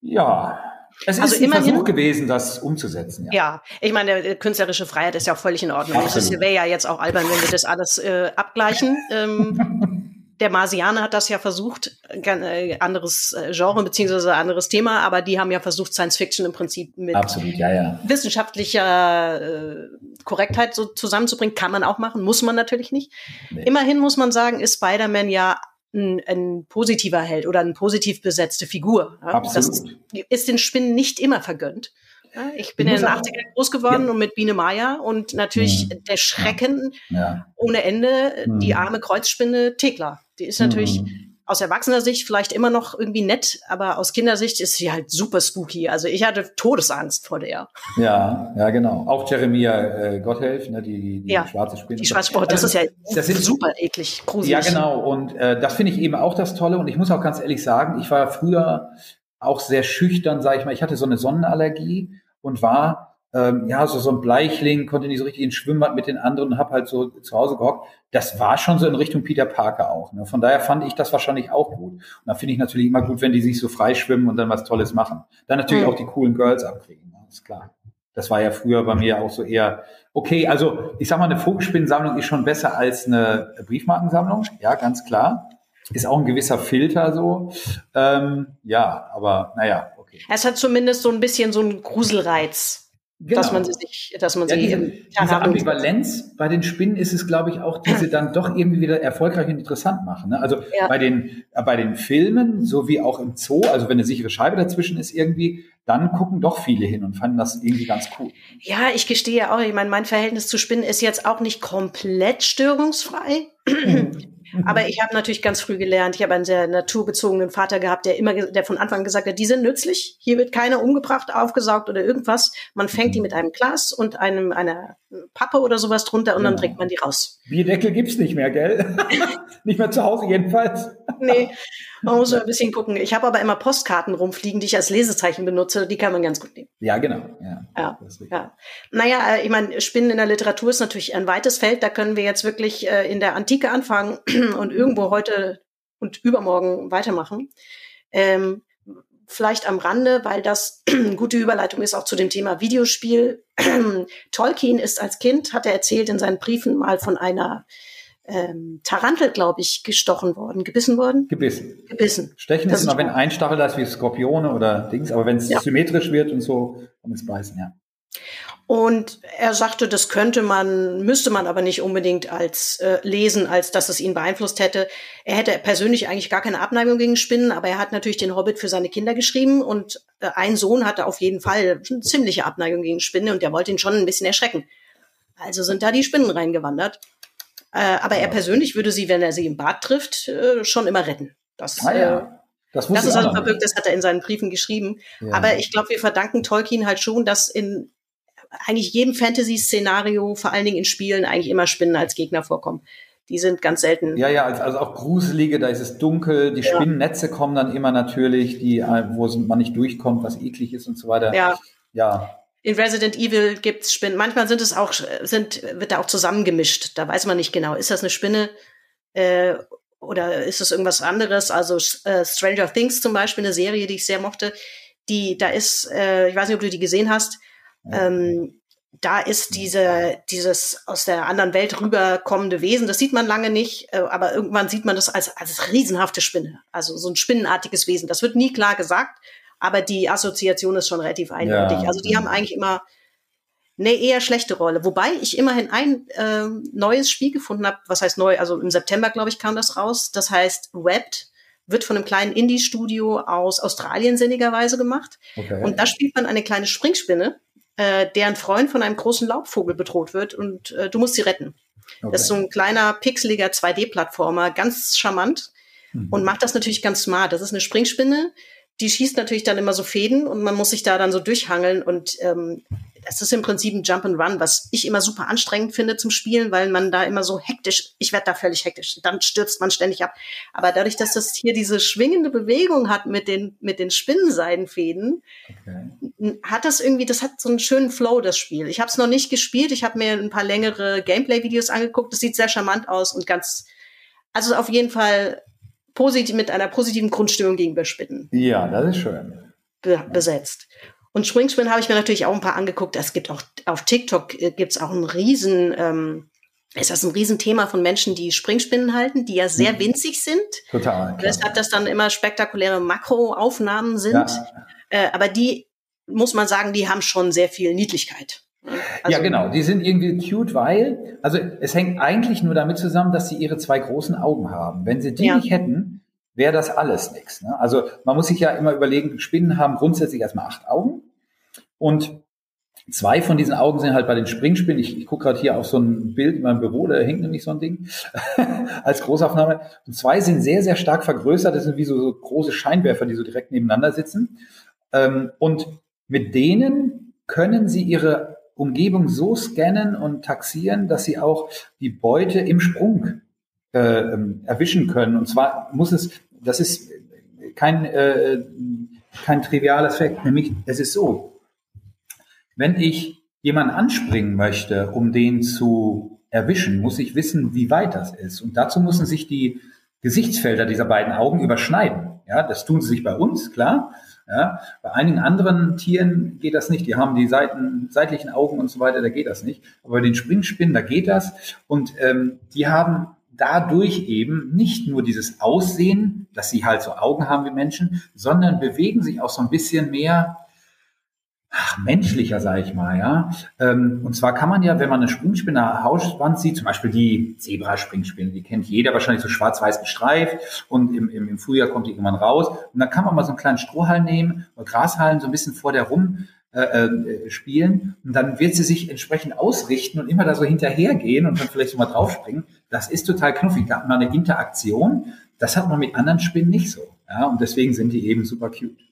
Ja, es also ist ein immerhin, Versuch gewesen, das umzusetzen. Ja. ja, ich meine, künstlerische Freiheit ist ja auch völlig in Ordnung. Es wäre ja jetzt auch albern, wenn wir das alles äh, abgleichen. Ähm, *laughs* der Marsianer hat das ja versucht, äh, anderes äh, Genre beziehungsweise anderes Thema, aber die haben ja versucht, Science Fiction im Prinzip mit Absolut, ja, ja. wissenschaftlicher äh, Korrektheit so zusammenzubringen. Kann man auch machen, muss man natürlich nicht. Nee. Immerhin muss man sagen, ist Spider-Man ja ein, ein positiver Held oder eine positiv besetzte Figur. Ja? Absolut. Das ist den Spinnen nicht immer vergönnt. Ja, ich bin in den 80ern groß geworden ja. und mit Biene Maya und natürlich mhm. der Schrecken ohne Ende, mhm. die arme Kreuzspinne Thekla. Die ist natürlich mhm aus erwachsener Sicht vielleicht immer noch irgendwie nett, aber aus Kindersicht ist sie halt super spooky. Also ich hatte Todesangst vor der. Ja, ja, genau. Auch Jeremia äh, Gotthelf, ne, die, die ja, schwarze Spinne. Die schwarze Spinne, das ist ja das sind, super eklig, gruselig. Ja, genau. Und äh, das finde ich eben auch das Tolle. Und ich muss auch ganz ehrlich sagen, ich war früher auch sehr schüchtern, sage ich mal. Ich hatte so eine Sonnenallergie und war ähm, ja, so, so ein Bleichling, konnte nicht so richtig ins Schwimmbad mit den anderen und hab halt so zu Hause gehockt. Das war schon so in Richtung Peter Parker auch. Ne? Von daher fand ich das wahrscheinlich auch gut. Und da finde ich natürlich immer gut, wenn die sich so frei schwimmen und dann was Tolles machen. Dann natürlich mhm. auch die coolen Girls abkriegen, ne? ist klar. Das war ja früher bei mir auch so eher, okay, also ich sag mal, eine Vogelspinnensammlung ist schon besser als eine Briefmarkensammlung, ja, ganz klar. Ist auch ein gewisser Filter so. Ähm, ja, aber naja, okay. Es hat zumindest so ein bisschen so einen Gruselreiz. Genau. Dass man sie sich, dass man ja, sie diese, diese Ambivalenz bei den Spinnen ist es, glaube ich, auch diese dann doch irgendwie wieder erfolgreich und interessant machen. Ne? Also ja. bei den äh, bei den Filmen so wie auch im Zoo, also wenn eine sichere Scheibe dazwischen ist irgendwie, dann gucken doch viele hin und fanden das irgendwie ganz cool. Ja, ich gestehe auch, ich meine, mein Verhältnis zu Spinnen ist jetzt auch nicht komplett störungsfrei. *clears throat* Mhm. Aber ich habe natürlich ganz früh gelernt, ich habe einen sehr naturbezogenen Vater gehabt, der immer, der von Anfang an gesagt hat, die sind nützlich, hier wird keiner umgebracht, aufgesaugt oder irgendwas. Man fängt die mhm. mit einem Glas und einem, einer Pappe oder sowas drunter und ja. dann trinkt man die raus. Bierdeckel gibt's nicht mehr, gell? *laughs* nicht mehr zu Hause jedenfalls. nee, man muss ein bisschen gucken. Ich habe aber immer Postkarten rumfliegen, die ich als Lesezeichen benutze, die kann man ganz gut nehmen. Ja, genau. Ja, ja, ja. Naja, äh, ich meine, Spinnen in der Literatur ist natürlich ein weites Feld, da können wir jetzt wirklich äh, in der Antike anfangen *clears throat* und irgendwo heute und übermorgen weitermachen. Ähm, vielleicht am Rande, weil das eine *clears throat* gute Überleitung ist auch zu dem Thema Videospiel. *clears throat* Tolkien ist als Kind, hat er erzählt in seinen Briefen mal von einer ähm, Tarantel, glaube ich, gestochen worden, gebissen worden? Gebissen. Gebissen. Stechen das ist immer, wenn ein Stachel da ist wie Skorpione oder Dings, aber wenn es ja. symmetrisch wird und so, kann es beißen, ja. Und er sagte, das könnte man, müsste man aber nicht unbedingt als äh, lesen, als dass es ihn beeinflusst hätte. Er hätte persönlich eigentlich gar keine Abneigung gegen Spinnen, aber er hat natürlich den Hobbit für seine Kinder geschrieben und äh, ein Sohn hatte auf jeden Fall eine ziemliche Abneigung gegen Spinnen und der wollte ihn schon ein bisschen erschrecken. Also sind da die Spinnen reingewandert. Äh, aber er persönlich würde sie, wenn er sie im Bad trifft, äh, schon immer retten. Das, ah, ja. Äh, das, das ist also verbirgt, das hat er in seinen Briefen geschrieben. Ja. Aber ich glaube, wir verdanken Tolkien halt schon, dass in eigentlich jedem Fantasy-Szenario, vor allen Dingen in Spielen, eigentlich immer Spinnen als Gegner vorkommen. Die sind ganz selten. Ja, ja, also auch gruselige, da ist es dunkel, die ja. Spinnennetze kommen dann immer natürlich, die, wo man nicht durchkommt, was eklig ist und so weiter. Ja. Ja. In Resident Evil gibt's Spinnen. Manchmal sind es auch, sind, wird da auch zusammengemischt. Da weiß man nicht genau. Ist das eine Spinne äh, oder ist es irgendwas anderes? Also äh, Stranger Things zum Beispiel, eine Serie, die ich sehr mochte. Die, da ist, äh, ich weiß nicht, ob du die gesehen hast. Ähm, da ist diese, dieses aus der anderen Welt rüberkommende Wesen, das sieht man lange nicht, äh, aber irgendwann sieht man das als, als riesenhafte Spinne. Also so ein spinnenartiges Wesen. Das wird nie klar gesagt, aber die Assoziation ist schon relativ eindeutig. Ja. Also die haben eigentlich immer eine eher schlechte Rolle. Wobei ich immerhin ein äh, neues Spiel gefunden habe. Was heißt neu? Also im September, glaube ich, kam das raus. Das heißt Webbed wird von einem kleinen Indie-Studio aus Australien sinnigerweise gemacht. Okay. Und da spielt man eine kleine Springspinne, äh, deren Freund von einem großen Laubvogel bedroht wird und äh, du musst sie retten. okay. Das ist so ein kleiner, pixeliger 2D-Plattformer, ganz charmant Mhm. und macht das natürlich ganz smart. Das ist eine Springspinne, die schießt natürlich dann immer so Fäden und man muss sich da dann so durchhangeln und ähm, das ist im Prinzip ein Jump and Run, was ich immer super anstrengend finde zum Spielen, weil man da immer so hektisch, ich werde da völlig hektisch, dann stürzt man ständig ab. Aber dadurch, dass das hier diese schwingende Bewegung hat mit den, mit den Spinnenseidenfäden, okay. hat das irgendwie, das hat so einen schönen Flow, das Spiel. Ich habe es noch nicht gespielt, ich habe mir ein paar längere Gameplay-Videos angeguckt, das sieht sehr charmant aus und ganz, also auf jeden Fall positiv mit einer positiven Grundstimmung gegenüber Spinnen Ja, das ist schön. be besetzt. Und Springspin habe ich mir natürlich auch ein paar angeguckt. Es gibt auch auf TikTok äh, gibt's auch ein riesen, ähm, ist das ein Riesenthema von Menschen, die Springspinnen halten, die ja sehr Mhm. winzig sind. Total. Weshalb das dann immer spektakuläre Makroaufnahmen sind. Ja. Äh, aber die, muss man sagen, die haben schon sehr viel Niedlichkeit. Also, ja, genau. Die sind irgendwie cute, weil, also es hängt eigentlich nur damit zusammen, dass sie ihre zwei großen Augen haben. Wenn sie die Ja. nicht hätten, wäre das alles nichts. Ne? Also man muss sich ja immer überlegen, Spinnen haben grundsätzlich erstmal acht Augen und zwei von diesen Augen sind halt bei den Springspinnen. Ich, ich gucke gerade hier auf so ein Bild in meinem Büro, da hängt nämlich so ein Ding *laughs* als Großaufnahme. Und zwei sind sehr, sehr stark vergrößert. Das sind wie so, so große Scheinwerfer, die so direkt nebeneinander sitzen. Ähm, und mit denen können sie ihre Umgebung so scannen und taxieren, dass sie auch die Beute im Sprung äh, ähm, erwischen können. Und zwar muss es, das ist kein, äh, kein trivialer Effekt, nämlich es ist so, wenn ich jemanden anspringen möchte, um den zu erwischen, muss ich wissen, wie weit das ist. Und dazu müssen sich die Gesichtsfelder dieser beiden Augen überschneiden. Ja, das tun sie sich bei uns, klar. Ja, bei einigen anderen Tieren geht das nicht. Die haben die Seiten, seitlichen Augen und so weiter, da geht das nicht. Aber bei den Springspinnen, da geht das. Und ähm, die haben dadurch eben nicht nur dieses Aussehen, dass sie halt so Augen haben wie Menschen, sondern bewegen sich auch so ein bisschen mehr ach, menschlicher, sage ich mal, ja. Ähm, und zwar kann man ja, wenn man eine Springspinne Hauswand sieht, zum Beispiel die Zebra-Springspinne, die kennt jeder wahrscheinlich so schwarz-weiß gestreift und im, im, im Frühjahr kommt die irgendwann raus. Und dann kann man mal so einen kleinen Strohhalm nehmen oder Grashalm so ein bisschen vor der rum äh, äh, spielen und dann wird sie sich entsprechend ausrichten und immer da so hinterhergehen und dann vielleicht so mal draufspringen. Das ist total knuffig. Da hat man eine Interaktion. Das hat man mit anderen Spinnen nicht so. Ja, und deswegen sind die eben super cute.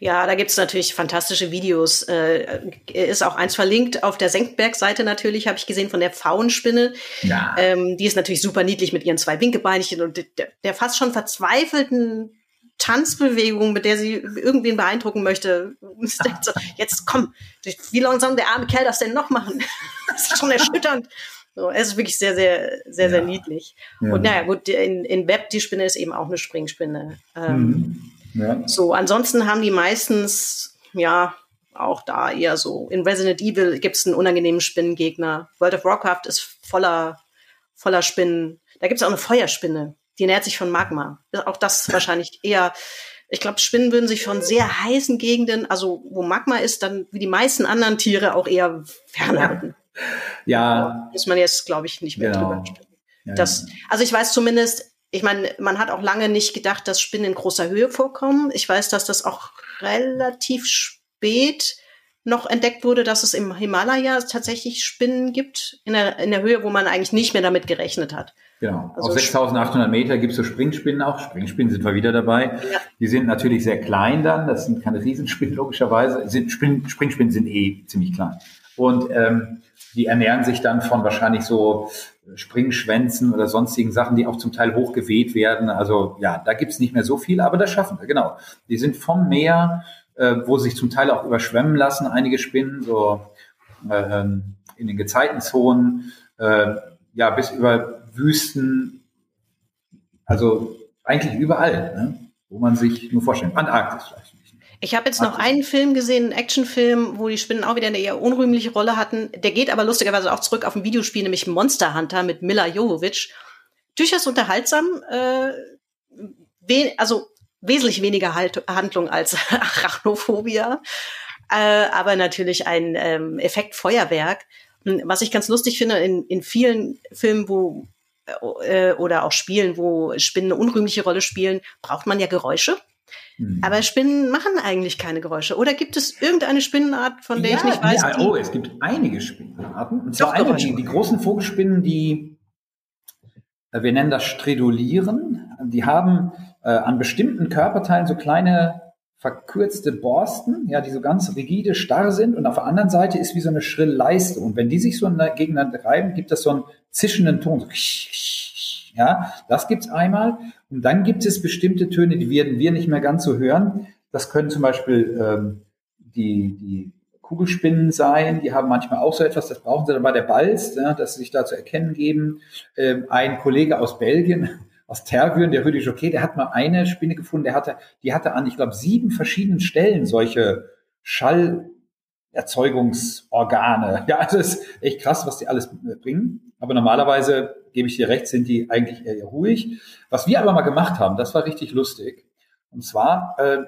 Ja, da gibt's natürlich fantastische Videos. Äh, ist auch eins verlinkt auf der Senckenberg-Seite natürlich, habe ich gesehen, von der Pfauenspinne. Ja. Ähm, die ist natürlich super niedlich mit ihren zwei Winkebeinchen und der, der fast schon verzweifelten Tanzbewegung, mit der sie irgendwen beeindrucken möchte. *laughs* So, Jetzt komm, wie lange soll der arme Kerl das denn noch machen? *laughs* Das ist schon erschütternd. So, es ist wirklich sehr, sehr, sehr, sehr Ja. niedlich. Ja. Und naja, gut, in, in Web, die Spinne ist eben auch eine Springspinne. Ähm, Mhm. Ja. so, ansonsten haben die meistens, ja, auch da eher so. In Resident Evil gibt es einen unangenehmen Spinnengegner. World of Warcraft ist voller, voller Spinnen. Da gibt es auch eine Feuerspinne. Die nährt sich von Magma. Auch das wahrscheinlich eher. Ich glaube, Spinnen würden sich von sehr heißen Gegenden, also wo Magma ist, dann wie die meisten anderen Tiere auch eher fernhalten. Ja, Muss man jetzt, glaube ich, nicht mehr Genau. drüber sprechen. ja, Das, also ich weiß zumindest, ich meine, man hat auch lange nicht gedacht, dass Spinnen in großer Höhe vorkommen. Ich weiß, dass das auch relativ spät noch entdeckt wurde, dass es im Himalaya tatsächlich Spinnen gibt, in der, in der Höhe, wo man eigentlich nicht mehr damit gerechnet hat. Genau. Also Auf 6800 Meter gibt es so Springspinnen auch. Springspinnen sind wir wieder dabei. Ja. Die sind natürlich sehr klein dann. Das sind keine Riesenspinnen logischerweise. Sind, Spring, Springspinnen sind eh ziemlich klein. Und ähm, die ernähren sich dann von wahrscheinlich so Springschwänzen oder sonstigen Sachen, die auch zum Teil hochgeweht werden. Also ja, da gibt's nicht mehr so viel, aber das schaffen wir, genau. Die sind vom Meer äh, wo sie sich zum Teil auch überschwemmen lassen, einige Spinnen, so äh, in den Gezeitenzonen, äh, ja, bis über Wüsten, also eigentlich überall, ne? wo man sich nur vorstellen Antarktis vielleicht. Ich habe jetzt noch einen Film gesehen, einen Actionfilm, wo die Spinnen auch wieder eine eher unrühmliche Rolle hatten. Der geht aber lustigerweise auch zurück auf ein Videospiel, nämlich Monster Hunter mit Mila Jovovich. Durchaus unterhaltsam, äh, we also wesentlich weniger halt Handlung als *laughs* Arachnophobia, äh, aber natürlich ein ähm, Effekt Feuerwerk. Hm, was ich ganz lustig finde, in, in vielen Filmen, wo äh, oder auch Spielen, wo Spinnen eine unrühmliche Rolle spielen, braucht man ja Geräusche. Hm. Aber Spinnen machen eigentlich keine Geräusche. Oder gibt es irgendeine Spinnenart, von der ja, ich nicht weiß? Ja, oh, es gibt einige Spinnenarten. Und zwar eine, die, die großen Vogelspinnen, die äh, wir nennen das Stredulieren. Die haben äh, an bestimmten Körperteilen so kleine verkürzte Borsten, ja, die so ganz rigide, starr sind und auf der anderen Seite ist wie so eine schrille Leiste. Und wenn die sich so gegeneinander reiben, gibt das so einen zischenden Ton. Ja, das gibt's einmal. Und dann gibt es bestimmte Töne, die werden wir nicht mehr ganz so hören. Das können zum Beispiel ähm, die, die Kugelspinnen sein, die haben manchmal auch so etwas, das brauchen sie dann bei der Balz, ja, dass sie sich da zu erkennen geben. Ähm, ein Kollege aus Belgien, *laughs* aus Tervuren, der Rüdi Jockey, der hat mal eine Spinne gefunden, der hatte, die hatte an, ich glaube, sieben verschiedenen Stellen solche Schallerzeugungsorgane. *laughs* Ja, also ist echt krass, was die alles bringen. Aber normalerweise, gebe ich dir recht, sind die eigentlich eher ruhig. Was wir aber mal gemacht haben, das war richtig lustig. Und zwar äh,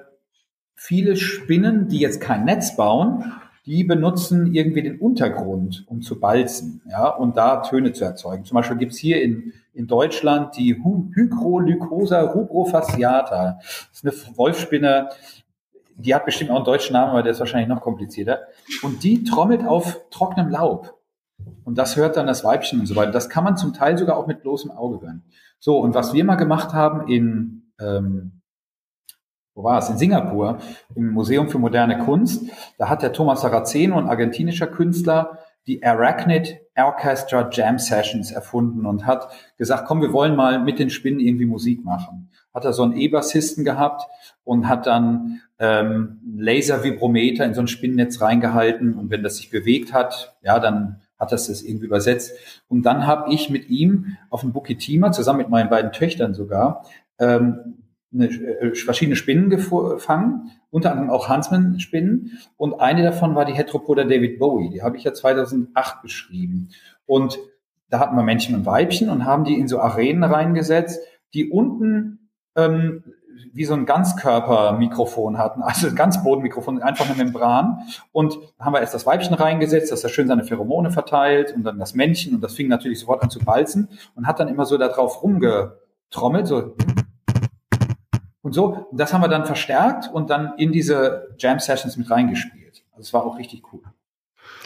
viele Spinnen, die jetzt kein Netz bauen, die benutzen irgendwie den Untergrund, um zu balzen, ja, und da Töne zu erzeugen. Zum Beispiel gibt's hier in, in Deutschland die Hygrolycosa rubrofaciata. Das ist eine Wolfspinne, die hat bestimmt auch einen deutschen Namen, aber der ist wahrscheinlich noch komplizierter. Und die trommelt auf trockenem Laub. Und das hört dann das Weibchen und so weiter. Das kann man zum Teil sogar auch mit bloßem Auge hören. So, und was wir mal gemacht haben in, ähm, wo war es? In Singapur, im Museum für moderne Kunst. Da hat der Thomas Saraceno, ein argentinischer Künstler, die Arachnid Orchestra Jam Sessions erfunden und hat gesagt, komm, wir wollen mal mit den Spinnen irgendwie Musik machen. Hat er so einen E-Bassisten gehabt und hat dann ähm, Laser-Vibrometer in so ein Spinnennetz reingehalten und wenn das sich bewegt hat, ja, dann hat das das irgendwie übersetzt. Und dann habe ich mit ihm auf dem Bukitima, zusammen mit meinen beiden Töchtern sogar, ähm, eine, äh, verschiedene Spinnen gefangen, unter anderem auch Huntsman-Spinnen. Und eine davon war die Heteropoda David Bowie. Die habe ich ja 2008 beschrieben. Und da hatten wir Männchen und Weibchen und haben die in so Arenen reingesetzt, die unten ähm, wie so ein Ganzkörpermikrofon hatten, *laughs* also ein Ganzbodenmikrofon, einfach eine Membran. Und haben wir erst das Weibchen reingesetzt, dass er schön seine Pheromone verteilt und dann das Männchen und das fing natürlich sofort an zu balzen und hat dann immer so da drauf rumgetrommelt, so und so, das haben wir dann verstärkt und dann in diese Jam Sessions mit reingespielt. Also es war auch richtig cool.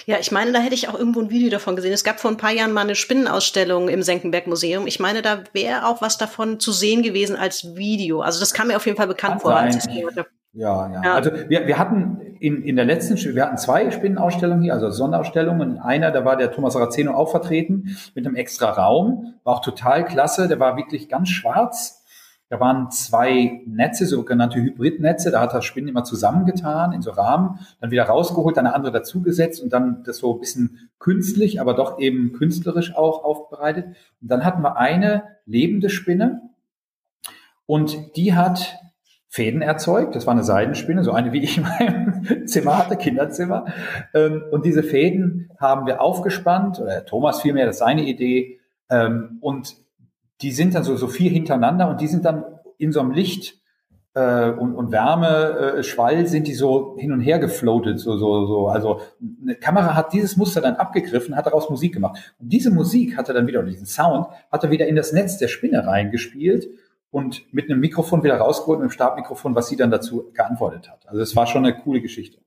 Ja, ich meine, da hätte ich auch irgendwo ein Video davon gesehen. Es gab vor ein paar Jahren mal eine Spinnenausstellung im Senckenberg Museum. Ich meine, da wäre auch was davon zu sehen gewesen als Video. Also das kam mir auf jeden Fall bekannt vor. Als ja, ja, ja. Also wir, wir hatten in, in der letzten, wir hatten zwei Spinnenausstellungen hier, also Sonderausstellungen. Und einer, da war der Thomas Saraceno auch vertreten mit einem extra Raum. War auch total klasse. Der war wirklich ganz schwarz da waren zwei Netze, sogenannte Hybridnetze. Da hat das Spinnen immer zusammengetan in so Rahmen, dann wieder rausgeholt, dann eine andere dazugesetzt und dann das so ein bisschen künstlich, aber doch eben künstlerisch auch aufbereitet. Und dann hatten wir eine lebende Spinne und die hat Fäden erzeugt. Das war eine Seidenspinne, so eine wie ich in meinem *laughs* Zimmer hatte, Kinderzimmer. Ähm, und diese Fäden haben wir aufgespannt, oder Thomas vielmehr, das ist seine Idee. Ähm, und die sind dann so, so vier hintereinander und die sind dann in so einem Licht äh, und, und Wärmeschwall äh, sind die so hin und her gefloatet, so, so, so. Also eine Kamera hat dieses Muster dann abgegriffen, hat daraus Musik gemacht. Und diese Musik hat er dann wieder, oder diesen Sound, hat er wieder in das Netz der Spinne reingespielt und mit einem Mikrofon wieder rausgeholt, mit einem Stabmikrofon, was sie dann dazu geantwortet hat. Also es war schon eine coole Geschichte.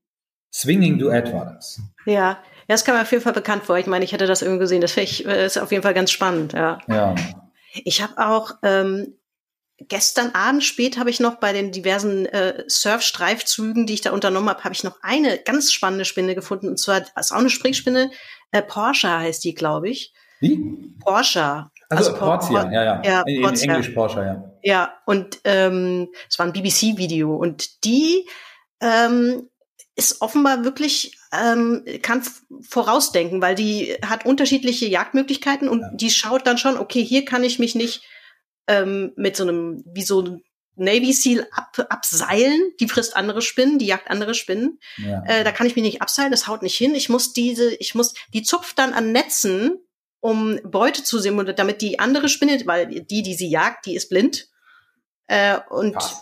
Swinging Duett war das. Ja, ja, das kam mir auf jeden Fall bekannt vor. Ich meine, ich hätte das irgendwie gesehen. Das ich, äh, ist auf jeden Fall ganz spannend, ja. Ja. Ich habe auch ähm, gestern Abend spät habe ich noch bei den diversen äh, Surf-Streifzügen, die ich da unternommen habe, habe ich noch eine ganz spannende Spinne gefunden. Und zwar ist auch eine Springspinne. Äh, Porsche heißt die, glaube ich. Wie? Porsche. Also, also Portia, ja, ja. ja in, in Englisch Porsche, ja. Ja, und ähm, es war ein BBC-Video und die ähm, ist offenbar wirklich, ähm, kann vorausdenken, weil die hat unterschiedliche Jagdmöglichkeiten und ja. die schaut dann schon, okay, hier kann ich mich nicht ähm, mit so einem, wie so ein Navy Seal ab, abseilen, die frisst andere Spinnen, die jagt andere Spinnen. Ja. Äh, da kann ich mich nicht abseilen, das haut nicht hin. Ich muss diese, ich muss, die zupft dann an Netzen, um Beute zu sehen, damit die andere Spinne, weil die, die sie jagt, die ist blind. Äh, und Passt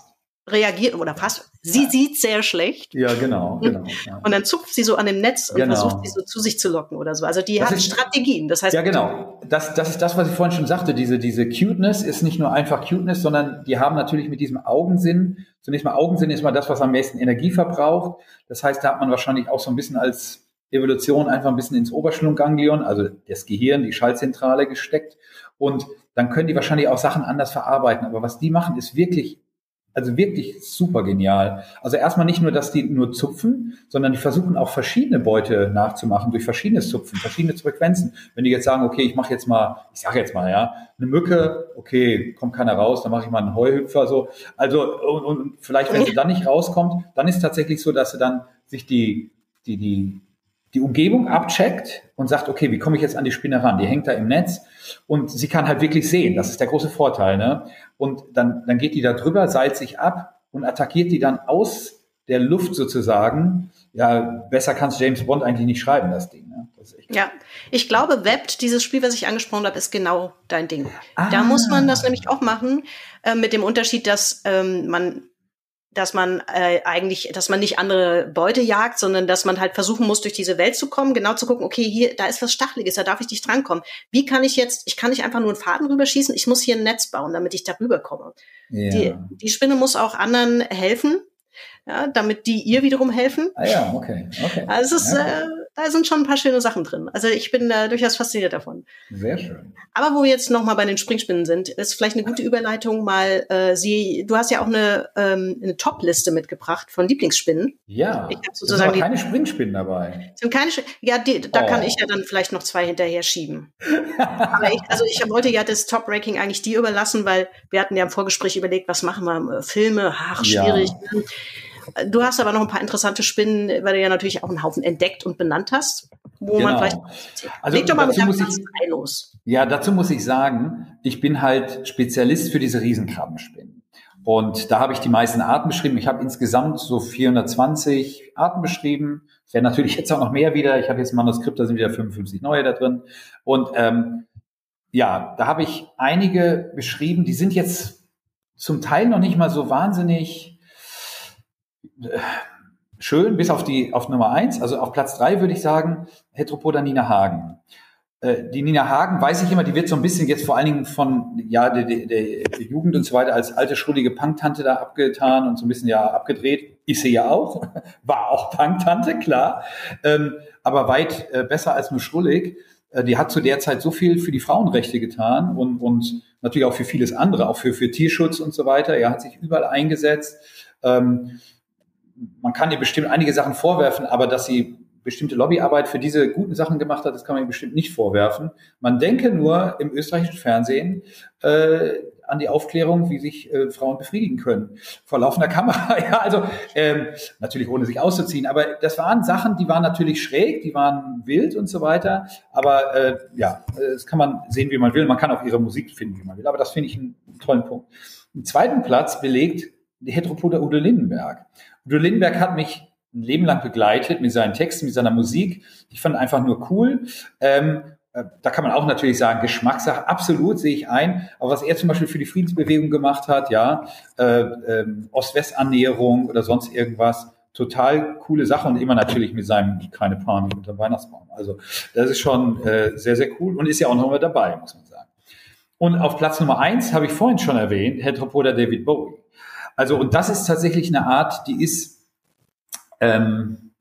reagiert oder fast, sie ja. sieht sehr schlecht. Ja, genau, *laughs* genau. Ja. Und dann zupft sie so an dem Netz und genau. versucht sie so zu sich zu locken oder so. Also die das hat ist, Strategien. Das heißt, ja, genau. Das, das ist das, was ich vorhin schon sagte. Diese, diese Cuteness ist nicht nur einfach Cuteness, sondern die haben natürlich mit diesem Augensinn, zunächst mal Augensinn ist mal das, was am meisten Energie verbraucht. Das heißt, da hat man wahrscheinlich auch so ein bisschen als Evolution einfach ein bisschen ins Oberschlungganglion, also das Gehirn, die Schaltzentrale gesteckt. Und dann können die wahrscheinlich auch Sachen anders verarbeiten. Aber was die machen, ist wirklich also wirklich super genial. Also erstmal nicht nur, dass die nur zupfen, sondern die versuchen auch verschiedene Beute nachzumachen durch verschiedenes Zupfen, verschiedene Frequenzen. Wenn die jetzt sagen, okay, ich mache jetzt mal, ich sage jetzt mal, ja, eine Mücke, okay, kommt keiner raus, dann mache ich mal einen Heuhüpfer so. Also und, und vielleicht, wenn sie dann nicht rauskommt, dann ist tatsächlich so, dass sie dann sich die die die die Umgebung abcheckt und sagt, okay, wie komme ich jetzt an die Spinne ran? Die hängt da im Netz und sie kann halt wirklich sehen. Das ist der große Vorteil. Ne? Und dann, dann geht die da drüber, seilt sich ab und attackiert die dann aus der Luft sozusagen. Ja, besser kann es James Bond eigentlich nicht schreiben, das Ding. Ne? Das ja, ich glaube, Webt, dieses Spiel, was ich angesprochen habe, ist genau dein Ding. Ah. Da muss man das nämlich auch machen, äh, mit dem Unterschied, dass ähm, man dass man äh, eigentlich, dass man nicht andere Beute jagt, sondern dass man halt versuchen muss, durch diese Welt zu kommen, genau zu gucken, okay, hier, da ist was Stacheliges, da darf ich nicht drankommen. Wie kann ich jetzt, ich kann nicht einfach nur einen Faden rüberschießen, ich muss hier ein Netz bauen, damit ich da rüberkomme. Ja. Die, die Spinne muss auch anderen helfen, ja, damit die ihr wiederum helfen. Ah ja, okay. okay. Also es ist, ja. äh, da sind schon ein paar schöne Sachen drin. Also ich bin äh, durchaus fasziniert davon. Sehr schön. Aber wo wir jetzt nochmal bei den Springspinnen sind, ist vielleicht eine gute Überleitung mal, äh, sie, du hast ja auch eine, ähm, eine Top-Liste mitgebracht von Lieblingsspinnen. Ja, ich hab sozusagen sind keine Springspinnen dabei. Sind keine, ja, die, da oh. kann ich ja dann vielleicht noch zwei hinterher schieben. *laughs* Aber ich, also ich wollte ja das Top-Ranking eigentlich dir überlassen, weil wir hatten ja im Vorgespräch überlegt, was machen wir, Filme, ach, schwierig. Ja. Du hast aber noch ein paar interessante Spinnen, weil du ja natürlich auch einen Haufen entdeckt und benannt hast, wo genau. man vielleicht. Also Leg doch mal mit deinem ich, los. Ja, dazu muss ich sagen, ich bin halt Spezialist für diese Riesenkrabbenspinnen. Und da habe ich die meisten Arten beschrieben. Ich habe insgesamt so 420 Arten beschrieben. Es werden natürlich jetzt auch noch mehr wieder. Ich habe jetzt ein Manuskript, da sind wieder 55 neue da drin. Und ähm, ja, da habe ich einige beschrieben, die sind jetzt zum Teil noch nicht mal so wahnsinnig schön, bis auf die auf Nummer eins, also auf Platz drei würde ich sagen, Heteropoda Nina Hagen. Äh, die Nina Hagen, weiß ich immer, die wird so ein bisschen jetzt vor allen Dingen von ja der, der, der Jugend und so weiter als alte schrullige Punktante da abgetan und so ein bisschen ja abgedreht. Ich sehe ja auch, *laughs* war auch Punktante, klar, ähm, aber weit äh, besser als nur schrullig. Äh, die hat zu der Zeit so viel für die Frauenrechte getan und, und natürlich auch für vieles andere, auch für, für Tierschutz und so weiter. Er hat sich überall eingesetzt. Ähm, man kann ihr bestimmt einige Sachen vorwerfen, aber dass sie bestimmte Lobbyarbeit für diese guten Sachen gemacht hat, das kann man ihr bestimmt nicht vorwerfen. Man denke nur im österreichischen Fernsehen äh, an die Aufklärung, wie sich äh, Frauen befriedigen können vor laufender Kamera. *laughs* ja, also ähm, natürlich ohne sich auszuziehen, aber das waren Sachen, die waren natürlich schräg, die waren wild und so weiter. Aber äh, ja, das kann man sehen, wie man will. Man kann auch ihre Musik finden, wie man will. Aber das finde ich einen tollen Punkt. Einen zweiten Platz belegt die Heteropoda Udo Lindenberg. Udo Lindenberg hat mich ein Leben lang begleitet mit seinen Texten, mit seiner Musik. Ich fand einfach nur cool. Ähm, äh, da kann man auch natürlich sagen, Geschmackssache, absolut sehe ich ein. Aber was er zum Beispiel für die Friedensbewegung gemacht hat, ja, äh, äh, Ost-West-Annäherung oder sonst irgendwas, total coole Sache und immer natürlich mit seinem keine Panik unter Weihnachtsbaum. Also das ist schon äh, sehr, sehr cool und ist ja auch noch mal dabei, muss man sagen. Und auf Platz Nummer eins habe ich vorhin schon erwähnt, Heteropoda David Bowie. Also, und das ist tatsächlich eine Art, die ist, ähm,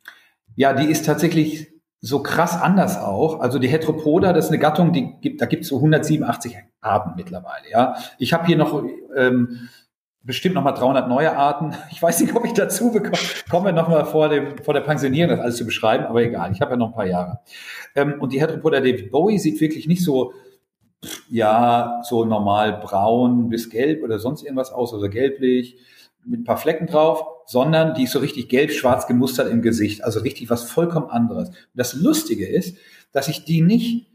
ja, die ist tatsächlich so krass anders auch. Also die Heteropoda, das ist eine Gattung, die gibt, da gibt es so 187 Arten mittlerweile. Ja, ich habe hier noch ähm, bestimmt noch mal 300 neue Arten. *laughs* Ich weiß nicht, ob ich dazu bekomme. Kommen wir noch mal vor dem vor der Pensionierung, das alles zu beschreiben. Aber egal, ich habe ja noch ein paar Jahre. Ähm, und die Heteropoda David Bowie sieht wirklich nicht so ja, so normal braun bis gelb oder sonst irgendwas aus, also gelblich. mit ein paar Flecken drauf, sondern die ist so richtig gelb-schwarz gemustert im Gesicht. Also richtig was vollkommen anderes. Und das Lustige ist, dass ich die nicht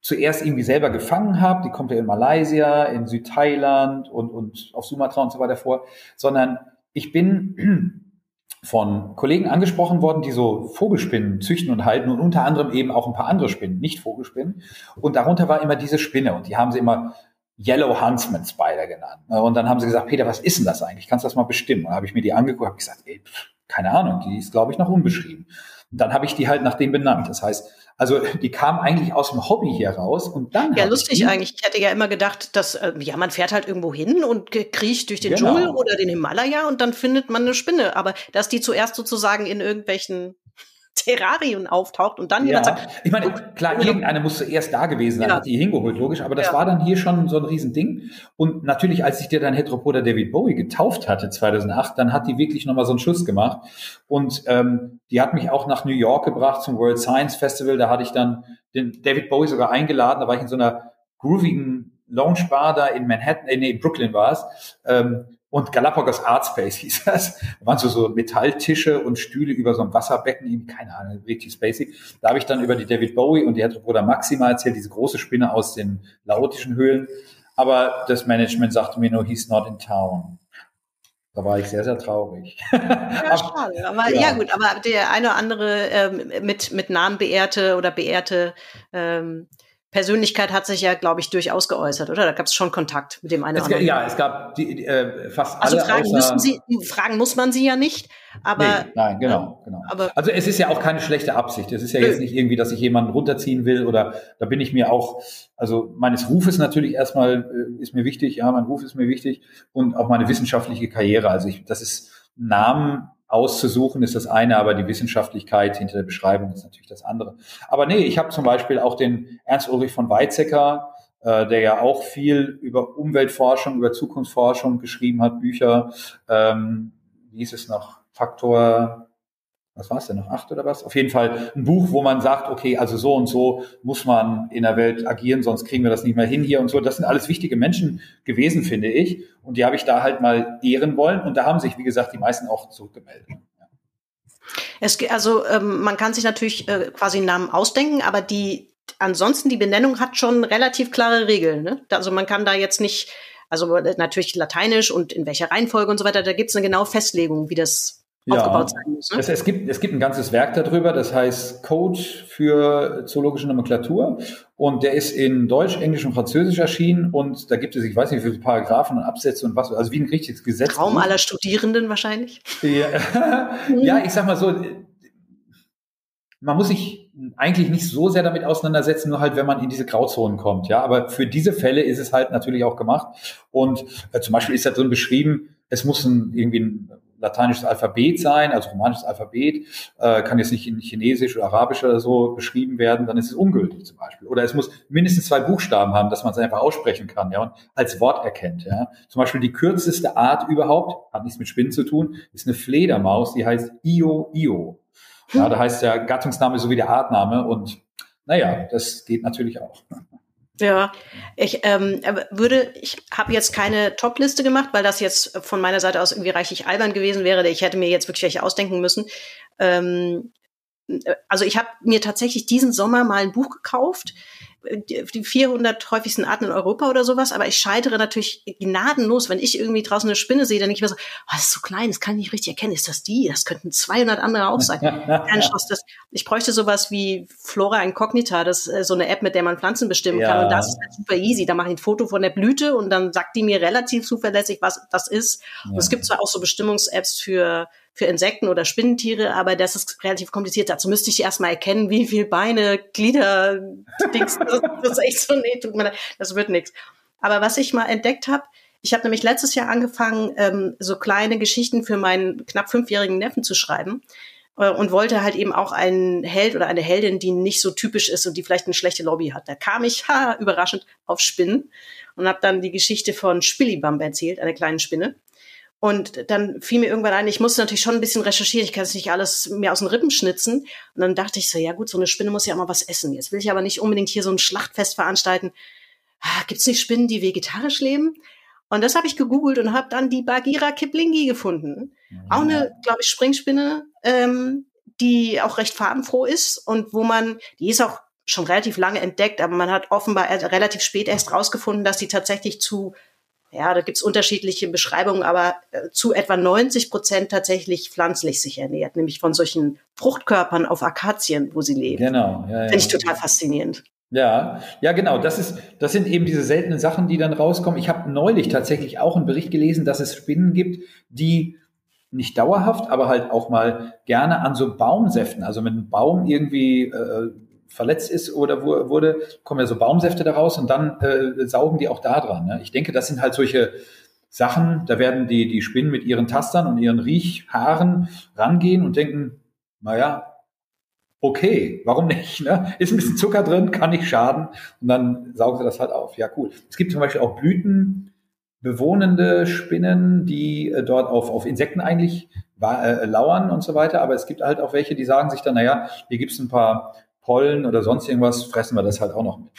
zuerst irgendwie selber gefangen habe, die kommt ja in Malaysia, in Südthailand und, und auf Sumatra und so weiter vor, sondern ich bin von Kollegen angesprochen worden, die so Vogelspinnen züchten und halten und unter anderem eben auch ein paar andere Spinnen, nicht Vogelspinnen. Und darunter war immer diese Spinne und die haben sie immer Yellow Huntsman Spider genannt. Und dann haben sie gesagt, Peter, was ist denn das eigentlich? Kannst du das mal bestimmen? Und dann habe ich mir die angeguckt, habe gesagt, ey, keine Ahnung, die ist, glaube ich, noch unbeschrieben. Und dann habe ich die halt nach dem benannt. Das heißt, also die kam eigentlich aus dem Hobby hier raus und dann. Ja, lustig eigentlich. Ich hätte ja immer gedacht, dass äh, ja man fährt halt irgendwo hin und kriecht durch den genau. Dschungel oder den Himalaya und dann findet man eine Spinne. Aber dass die zuerst sozusagen in irgendwelchen Terrarien auftaucht und dann ja. jemand sagt. Ich meine, klar, irgendeine muss zuerst da gewesen sein, ja. hat die hingeholt, logisch, aber das ja. war dann hier schon so ein Riesending. Und natürlich, als ich dir dann Heteropoda David Bowie getauft hatte 2008, dann hat die wirklich nochmal so einen Schuss gemacht. Und ähm, die hat mich auch nach New York gebracht zum World Science Festival. Da hatte ich dann den David Bowie sogar eingeladen. Da war ich in so einer groovigen Lounge Bar da in Manhattan, äh, nee, in Brooklyn war es. Ähm, und Galapagos Art Space hieß das. Da waren so, so Metalltische und Stühle über so ein Wasserbecken, keine Ahnung, richtig spacey. Da habe ich dann über die David Bowie und die Bruder Maxima erzählt, diese große Spinne aus den laotischen Höhlen. Aber das Management sagte mir nur, he's not in town. Da war ich sehr, sehr traurig. *laughs* Ja, schade. Aber ja. ja. gut, aber der eine oder andere ähm, mit, mit Namen beehrte oder beehrte ähm, Persönlichkeit hat sich ja, glaube ich, durchaus geäußert, oder? Da gab es schon Kontakt mit dem einen oder anderen. Ja, es gab die, die, äh, fast also alle. Also fragen, müssen Sie, fragen muss man sie ja nicht, aber. Nee, nein, genau, äh, genau. Aber, also es ist ja auch keine schlechte Absicht. Es ist ja nö. jetzt nicht irgendwie, dass ich jemanden runterziehen will oder da bin ich mir auch, also meines Rufes natürlich erstmal äh, ist mir wichtig, ja, mein Ruf ist mir wichtig und auch meine wissenschaftliche Karriere. Also ich, das ist Namen auszusuchen ist das eine, aber die Wissenschaftlichkeit hinter der Beschreibung ist natürlich das andere. Aber nee, ich habe zum Beispiel auch den Ernst Ulrich von Weizsäcker, äh, der ja auch viel über Umweltforschung, über Zukunftsforschung geschrieben hat, Bücher. Ähm, wie hieß es noch? Faktor was war es denn noch, acht oder was? Auf jeden Fall ein Buch, wo man sagt, okay, also so und so muss man in der Welt agieren, sonst kriegen wir das nicht mehr hin hier und so. Das sind alles wichtige Menschen gewesen, finde ich. Und die habe ich da halt mal ehren wollen. Und da haben sich, wie gesagt, die meisten auch zurückgemeldet. Es, also ähm, man kann sich natürlich äh, quasi einen Namen ausdenken, aber die ansonsten die Benennung hat schon relativ klare Regeln. Ne? Also man kann da jetzt nicht, also äh, natürlich lateinisch und in welcher Reihenfolge und so weiter, da gibt es eine genaue Festlegung, wie das ja. aufgebaut sein muss. Ne? Es, es, gibt, es gibt ein ganzes Werk darüber, das heißt Code für zoologische Nomenklatur. Und der ist in Deutsch, Englisch und Französisch erschienen. Und da gibt es, ich weiß nicht, wie viele Paragraphen und Absätze und was, also wie ein richtiges Gesetz. Traum aller Studierenden wahrscheinlich. Ja, *laughs* ja ich sag mal so, man muss sich eigentlich nicht so sehr damit auseinandersetzen, nur halt, wenn man in diese Grauzonen kommt, ja. Aber für diese Fälle ist es halt natürlich auch gemacht. Und äh, zum Beispiel ist da drin beschrieben, es muss ein, irgendwie ein lateinisches Alphabet sein, also romanisches Alphabet, äh, kann jetzt nicht in Chinesisch oder Arabisch oder so beschrieben werden, dann ist es ungültig zum Beispiel. Oder es muss mindestens zwei Buchstaben haben, dass man es einfach aussprechen kann, ja, und als Wort erkennt, ja. Zum Beispiel die kürzeste Art überhaupt, hat nichts mit Spinnen zu tun, ist eine Fledermaus, die heißt Io Io. Ja, da heißt der Gattungsname so wie der Artname und naja, das geht natürlich auch. Ja, ich ähm, würde, ich habe jetzt keine Top-Liste gemacht, weil das jetzt von meiner Seite aus irgendwie reichlich albern gewesen wäre. Ich hätte mir jetzt wirklich welche ausdenken müssen. Ähm, also ich habe mir tatsächlich diesen Sommer mal ein Buch gekauft, die 400 häufigsten Arten in Europa oder sowas, aber ich scheitere natürlich gnadenlos, wenn ich irgendwie draußen eine Spinne sehe, dann ich mir so, oh, das ist so klein, das kann ich nicht richtig erkennen, ist das die? Das könnten 200 andere auch sein. *laughs* Keine Chance, das, ich bräuchte sowas wie Flora Incognita, das ist so eine App, mit der man Pflanzen bestimmen ja. kann und das ist halt super easy. Da mache ich ein Foto von der Blüte und dann sagt die mir relativ zuverlässig, was das ist. Ja. Und es gibt zwar auch so Bestimmungs-Apps für für Insekten oder Spinnentiere, aber das ist relativ kompliziert. Dazu müsste ich erstmal erkennen, wie viel Beine, Glieder, Dings, das, das ist echt so, nee, tut mir leid, das wird nichts. Aber was ich mal entdeckt habe, ich habe nämlich letztes Jahr angefangen, ähm, so kleine Geschichten für meinen knapp fünfjährigen Neffen zu schreiben äh, und wollte halt eben auch einen Held oder eine Heldin, die nicht so typisch ist und die vielleicht eine schlechte Lobby hat. Da kam ich, ha, überraschend, auf Spinnen und habe dann die Geschichte von Spillibamb erzählt, einer kleinen Spinne. Und dann fiel mir irgendwann ein, ich musste natürlich schon ein bisschen recherchieren, ich kann es nicht alles mir aus den Rippen schnitzen. Und dann dachte ich so, ja gut, so eine Spinne muss ja mal was essen. Jetzt will ich aber nicht unbedingt hier so ein Schlachtfest veranstalten. Ah, Gibt es nicht Spinnen, die vegetarisch leben? Und das habe ich gegoogelt und habe dann die Bagheera kiplingi gefunden. Auch eine, glaube ich, Springspinne, ähm, die auch recht farbenfroh ist und wo man, die ist auch schon relativ lange entdeckt, aber man hat offenbar relativ spät erst rausgefunden, dass sie tatsächlich zu, ja, da gibt's unterschiedliche Beschreibungen, aber äh, zu etwa 90 Prozent tatsächlich pflanzlich sich ernährt, nämlich von solchen Fruchtkörpern auf Akazien, wo sie lebt. Genau. Ja, ja. Finde ich total faszinierend. Ja, ja, genau. Das ist, das sind eben diese seltenen Sachen, die dann rauskommen. Ich habe neulich tatsächlich auch einen Bericht gelesen, dass es Spinnen gibt, die nicht dauerhaft, aber halt auch mal gerne an so Baumsäften, also wenn ein Baum irgendwie äh, verletzt ist oder wurde, kommen ja so Baumsäfte daraus und dann äh, saugen die auch da dran. Ne? Ich denke, das sind halt solche Sachen, da werden die, die Spinnen mit ihren Tastern und ihren Riechhaaren rangehen und denken, naja, okay, warum nicht? Ne? Ist ein bisschen Zucker drin, kann nicht schaden. Und dann saugen sie das halt auf. Ja, cool. Es gibt zum Beispiel auch blütenbewohnende Spinnen, die äh, dort auf, auf Insekten eigentlich äh, lauern und so weiter. Aber es gibt halt auch welche, die sagen sich dann, naja, hier gibt's ein paar Pollen oder sonst irgendwas, fressen wir das halt auch noch mit.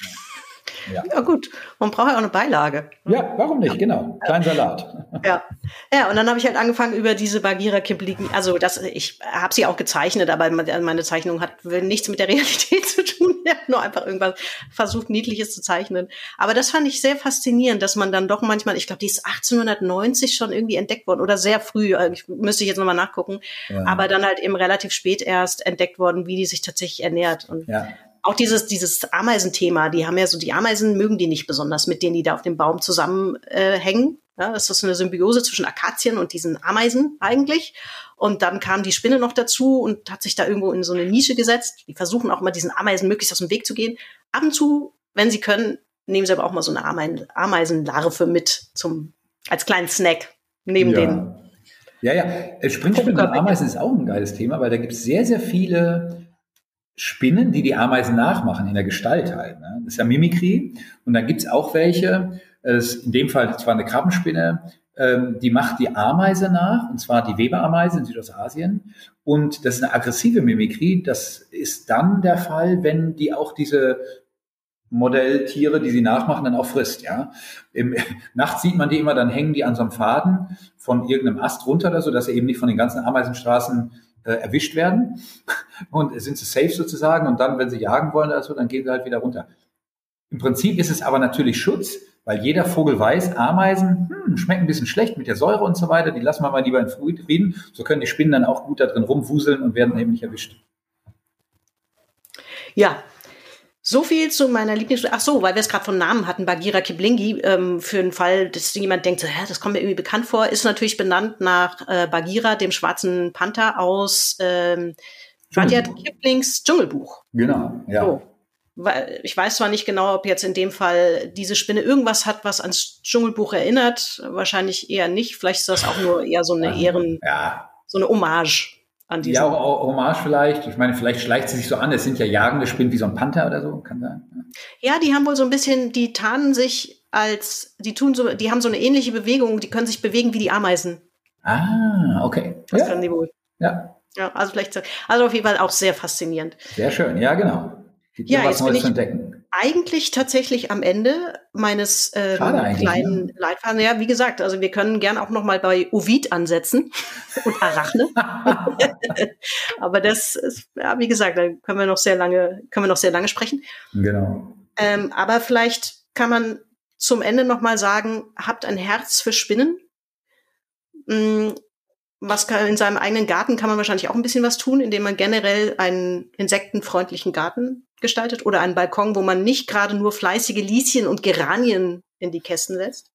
Ja. ja, gut. Man braucht ja auch eine Beilage. Ja, warum nicht? Genau. Klein Salat. Ja. Ja, und dann habe ich halt angefangen über diese Bagheera Kipligen. Also das, ich habe sie auch gezeichnet, aber meine Zeichnung hat nichts mit der *laughs* Realität zu tun. Ich habe nur einfach irgendwas versucht, Niedliches zu zeichnen. Aber das fand ich sehr faszinierend, dass man dann doch manchmal, ich glaube, die ist 1890 schon irgendwie entdeckt worden oder sehr früh, äh, ich, müsste ich jetzt nochmal nachgucken, ja. aber dann halt eben relativ spät erst entdeckt worden, wie die sich tatsächlich ernährt. Und ja auch dieses, dieses Ameisenthema, die haben ja so, die Ameisen mögen die nicht besonders, mit denen die da auf dem Baum zusammenhängen. Äh, ja, das ist eine Symbiose zwischen Akazien und diesen Ameisen eigentlich. Und dann kam die Spinne noch dazu und hat sich da irgendwo in so eine Nische gesetzt. Die versuchen auch mal diesen Ameisen möglichst aus dem Weg zu gehen. Ab und zu, wenn sie können, nehmen sie aber auch mal so eine Ameisen, Ameisenlarve mit zum, als kleinen Snack neben ja. den. Ja, ja, Springspinnen und Ameisen ist auch ein geiles Thema, weil da gibt es sehr, sehr viele Spinnen, die die Ameisen nachmachen in der Gestalt halt. Ne? Das ist ja Mimikry. Und dann gibt's auch welche, das in dem Fall zwar eine Krabbenspinne, ähm, die macht die Ameise nach, und zwar die Weberameise in Südostasien. Und das ist eine aggressive Mimikry. Das ist dann der Fall, wenn die auch diese Modelltiere, die sie nachmachen, dann auch frisst, ja. Im, *laughs* nachts sieht man die immer, dann hängen die an so einem Faden von irgendeinem Ast runter oder so, dass sie eben nicht von den ganzen Ameisenstraßen äh, erwischt werden *laughs* und sind sie safe sozusagen und dann, wenn sie jagen wollen oder so, dann gehen sie halt wieder runter. Im Prinzip ist es aber natürlich Schutz, weil jeder Vogel weiß, Ameisen hm, schmecken ein bisschen schlecht mit der Säure und so weiter, die lassen wir mal lieber in Frieden, so können die Spinnen dann auch gut da drin rumwuseln und werden eben nicht erwischt. Ja, so viel zu meiner Lieblings... Ach so, weil wir es gerade von Namen hatten, Bagheera Kiblingi, ähm, für den Fall, dass jemand denkt, hä, das kommt mir irgendwie bekannt vor, ist natürlich benannt nach äh, Bagheera, dem schwarzen Panther aus ähm, Rudyard Kiplings Dschungelbuch. Genau, ja. So. Ich weiß zwar nicht genau, ob jetzt in dem Fall diese Spinne irgendwas hat, was ans Dschungelbuch erinnert. Wahrscheinlich eher nicht. Vielleicht ist das auch nur eher so eine Ehren, ja. so eine Hommage an diesen. Ja, auch Hommage vielleicht. Ich meine, vielleicht schleicht sie sich so an. Es sind ja jagende Spinnen wie so ein Panther oder so, kann sein. Ja, die haben wohl so ein bisschen, die tarnen sich als, die tun so, die haben so eine ähnliche Bewegung, die können sich bewegen wie die Ameisen. Ah, okay. Das ja. können die wohl. Ja. Ja, also vielleicht, also auf jeden Fall auch sehr faszinierend. Sehr schön, ja, genau. Gibt ja, was Neues zu entdecken. Eigentlich tatsächlich am Ende meines ähm, kleinen ne? Leitfadens. Ja, wie gesagt, also wir können gern auch noch mal bei Ovid ansetzen *laughs* und Arachne. *laughs* Aber das ist, ja, wie gesagt, da können wir noch sehr lange, können wir noch sehr lange sprechen. Genau. Ähm, aber vielleicht kann man zum Ende noch mal sagen, habt ein Herz für Spinnen. Hm, was kann, in seinem eigenen Garten kann man wahrscheinlich auch ein bisschen was tun, indem man generell einen insektenfreundlichen Garten gestaltet oder einen Balkon, wo man nicht gerade nur fleißige Lieschen und Geranien in die Kästen setzt?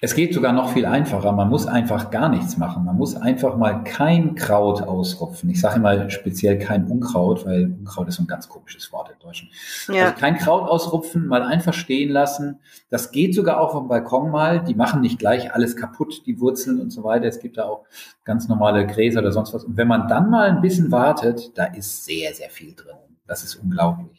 Es geht sogar noch viel einfacher. Man muss einfach gar nichts machen. Man muss einfach mal kein Kraut ausrupfen. Ich sage mal speziell kein Unkraut, weil Unkraut ist so ein ganz komisches Wort im Deutschen. Ja. Also kein Kraut ausrupfen, mal einfach stehen lassen. Das geht sogar auch vom Balkon mal. Die machen nicht gleich alles kaputt, die Wurzeln und so weiter. Es gibt da auch ganz normale Gräser oder sonst was. Und wenn man dann mal ein bisschen wartet, da ist sehr, sehr viel drin. Das ist unglaublich.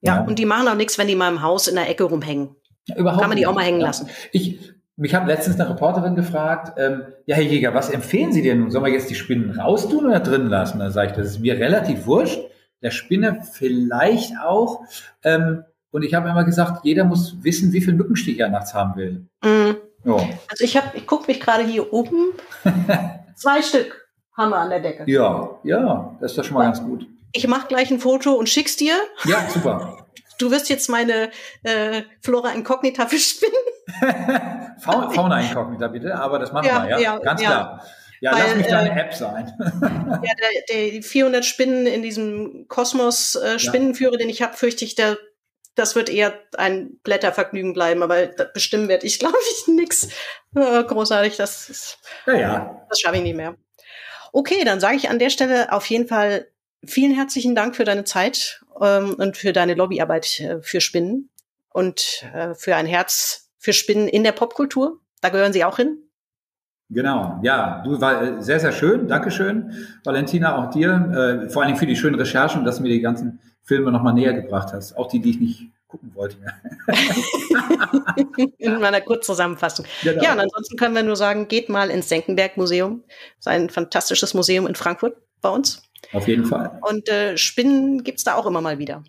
Ja, ja. und die machen auch nichts, wenn die mal im Haus in der Ecke rumhängen. Ja, überhaupt Kann man die auch mal hängen lassen. Ich, mich hat letztens eine Reporterin gefragt, ähm, ja, Herr Jäger, was empfehlen Sie denn nun? Sollen wir jetzt die Spinnen raustun oder drin lassen? Da sage ich, das ist mir relativ wurscht. Der Spinne vielleicht auch. Ähm, und ich habe immer gesagt, jeder muss wissen, wie viel Mückenstich er nachts haben will. Mhm. Ja. Also ich habe, ich gucke mich gerade hier oben. *laughs* Zwei Stück haben wir an der Decke. Ja, ja, das ist doch schon mal ganz gut. Ich mache gleich ein Foto und schick's dir. Ja, super. Du wirst jetzt meine äh, Flora Incognita für Spinnen. *laughs* Fauna Incognita bitte, aber das machen Ja, wir, ja, ja, ganz ja. klar. Ja, Weil, lass mich deine äh, App sein. *laughs* Ja, der, der die 400 Spinnen in diesem Kosmos äh, den ich habe, fürchte ich, der, das wird eher ein Blättervergnügen bleiben, aber bestimmen werde ich, *laughs* glaube ich, nix. Äh, großartig, das, ist- ja, ja. das schaffe ich nicht mehr. Okay, dann sage ich an der Stelle auf jeden Fall vielen herzlichen Dank für deine Zeit ähm, und für deine Lobbyarbeit äh, für Spinnen und äh, für ein Herz für Spinnen in der Popkultur. Da gehören sie auch hin. Genau, ja, du war äh, sehr, sehr schön. Dankeschön, Valentina, auch dir. Äh, vor allen Dingen für die schönen Recherchen, dass du mir die ganzen Filme nochmal näher gebracht hast. Auch die, die ich nicht gucken wollte *laughs* in meiner Kurzzusammenfassung. Genau. Ja, und ansonsten können wir nur sagen, geht mal ins Senckenberg-Museum. Das ist ein fantastisches Museum in Frankfurt bei uns. Auf jeden Fall. Und äh, Spinnen gibt's da auch immer mal wieder.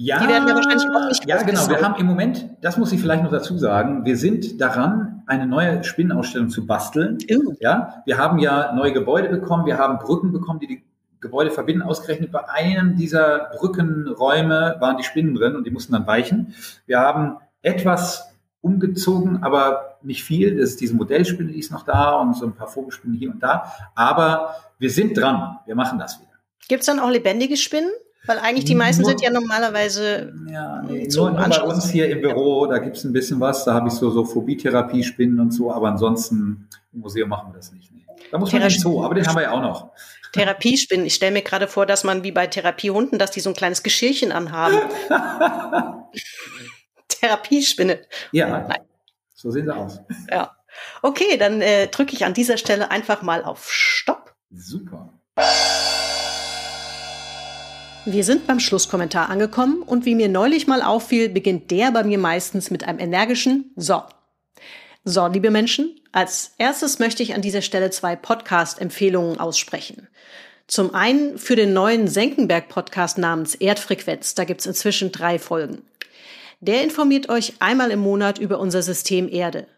Ja, Die werden ja wahrscheinlich auch nicht Ja, genau. Wir haben im Moment, das muss ich vielleicht noch dazu sagen, wir sind daran, eine neue Spinnenausstellung zu basteln. Uh. Ja, wir haben ja neue Gebäude bekommen, wir haben Brücken bekommen, die die Gebäude verbinden. Ausgerechnet bei einem dieser Brückenräume waren die Spinnen drin und die mussten dann weichen. Wir haben etwas umgezogen, aber nicht viel. Das ist diese Modellspinne, die ist noch da und so ein paar Vogelspinnen hier und da. Aber wir sind dran. Wir machen das wieder. Gibt's dann auch lebendige Spinnen? Weil eigentlich die meisten Nur- sind ja normalerweise Ja, nee, nur, nur bei uns hier im Büro, da gibt's ein bisschen was. Da habe ich so, so Phobie-Therapie-Spinnen und so, aber ansonsten im Museum machen wir das nicht. Nee. Da muss man Therapie- Zoo, aber den haben wir ja auch noch. Therapiespinnen. Ich stelle mir gerade vor, dass man wie bei Therapiehunden, dass die so ein kleines Geschirrchen anhaben. *laughs* Therapiespinne. Ja, Nein. So sehen sie aus. Ja. Okay, dann äh, drücke ich an dieser Stelle einfach mal auf Stopp. Super. Wir sind beim Schlusskommentar angekommen und wie mir neulich mal auffiel, beginnt der bei mir meistens mit einem energischen So. So, liebe Menschen, als erstes möchte ich an dieser Stelle zwei Podcast-Empfehlungen aussprechen. Zum einen für den neuen Senckenberg-Podcast namens Erdfrequenz. Da gibt's inzwischen drei Folgen. Der informiert euch einmal im Monat über unser System Erde.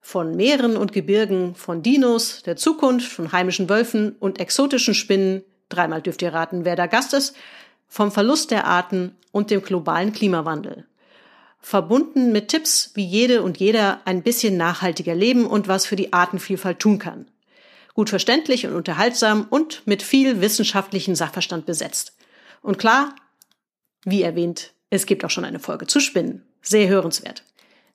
Von Meeren und Gebirgen, von Dinos, der Zukunft, von heimischen Wölfen und exotischen Spinnen, dreimal dürft ihr raten, wer da Gast ist, vom Verlust der Arten und dem globalen Klimawandel. Verbunden mit Tipps, wie jede und jeder ein bisschen nachhaltiger leben und was für die Artenvielfalt tun kann. Gut verständlich und unterhaltsam und mit viel wissenschaftlichen Sachverstand besetzt. Und klar, wie erwähnt, es gibt auch schon eine Folge zu Spinnen. Sehr hörenswert.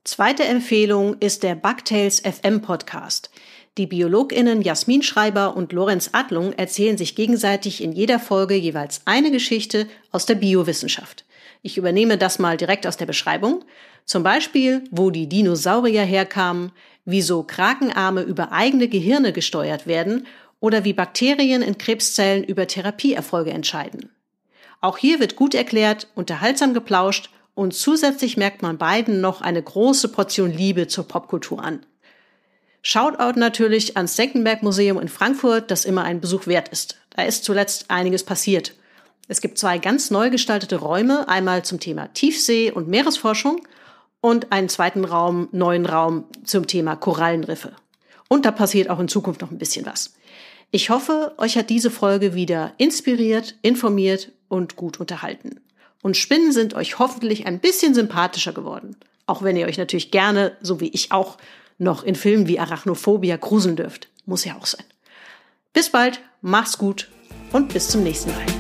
Zweite Empfehlung ist der Bugtails FM Podcast. Die BiologInnen Jasmin Schreiber und Lorenz Adlung erzählen sich gegenseitig in jeder Folge jeweils eine Geschichte aus der Biowissenschaft. Ich übernehme das mal direkt aus der Beschreibung. Zum Beispiel, wo die Dinosaurier herkamen, wieso Krakenarme über eigene Gehirne gesteuert werden oder wie Bakterien in Krebszellen über Therapieerfolge entscheiden. Auch hier wird gut erklärt, unterhaltsam geplauscht und zusätzlich merkt man beiden noch eine große Portion Liebe zur Popkultur an. Shoutout natürlich ans Senckenberg Museum in Frankfurt, das immer einen Besuch wert ist. Da ist zuletzt einiges passiert. Es gibt zwei ganz neu gestaltete Räume, einmal zum Thema Tiefsee- und Meeresforschung und einen zweiten Raum, neuen Raum zum Thema Korallenriffe. Und da passiert auch in Zukunft noch ein bisschen was. Ich hoffe, euch hat diese Folge wieder inspiriert, informiert und gut unterhalten. Und Spinnen sind euch hoffentlich ein bisschen sympathischer geworden. Auch wenn ihr euch natürlich gerne, so wie ich auch, noch in Filmen wie Arachnophobia gruseln dürft. Muss ja auch sein. Bis bald, macht's gut und bis zum nächsten Mal.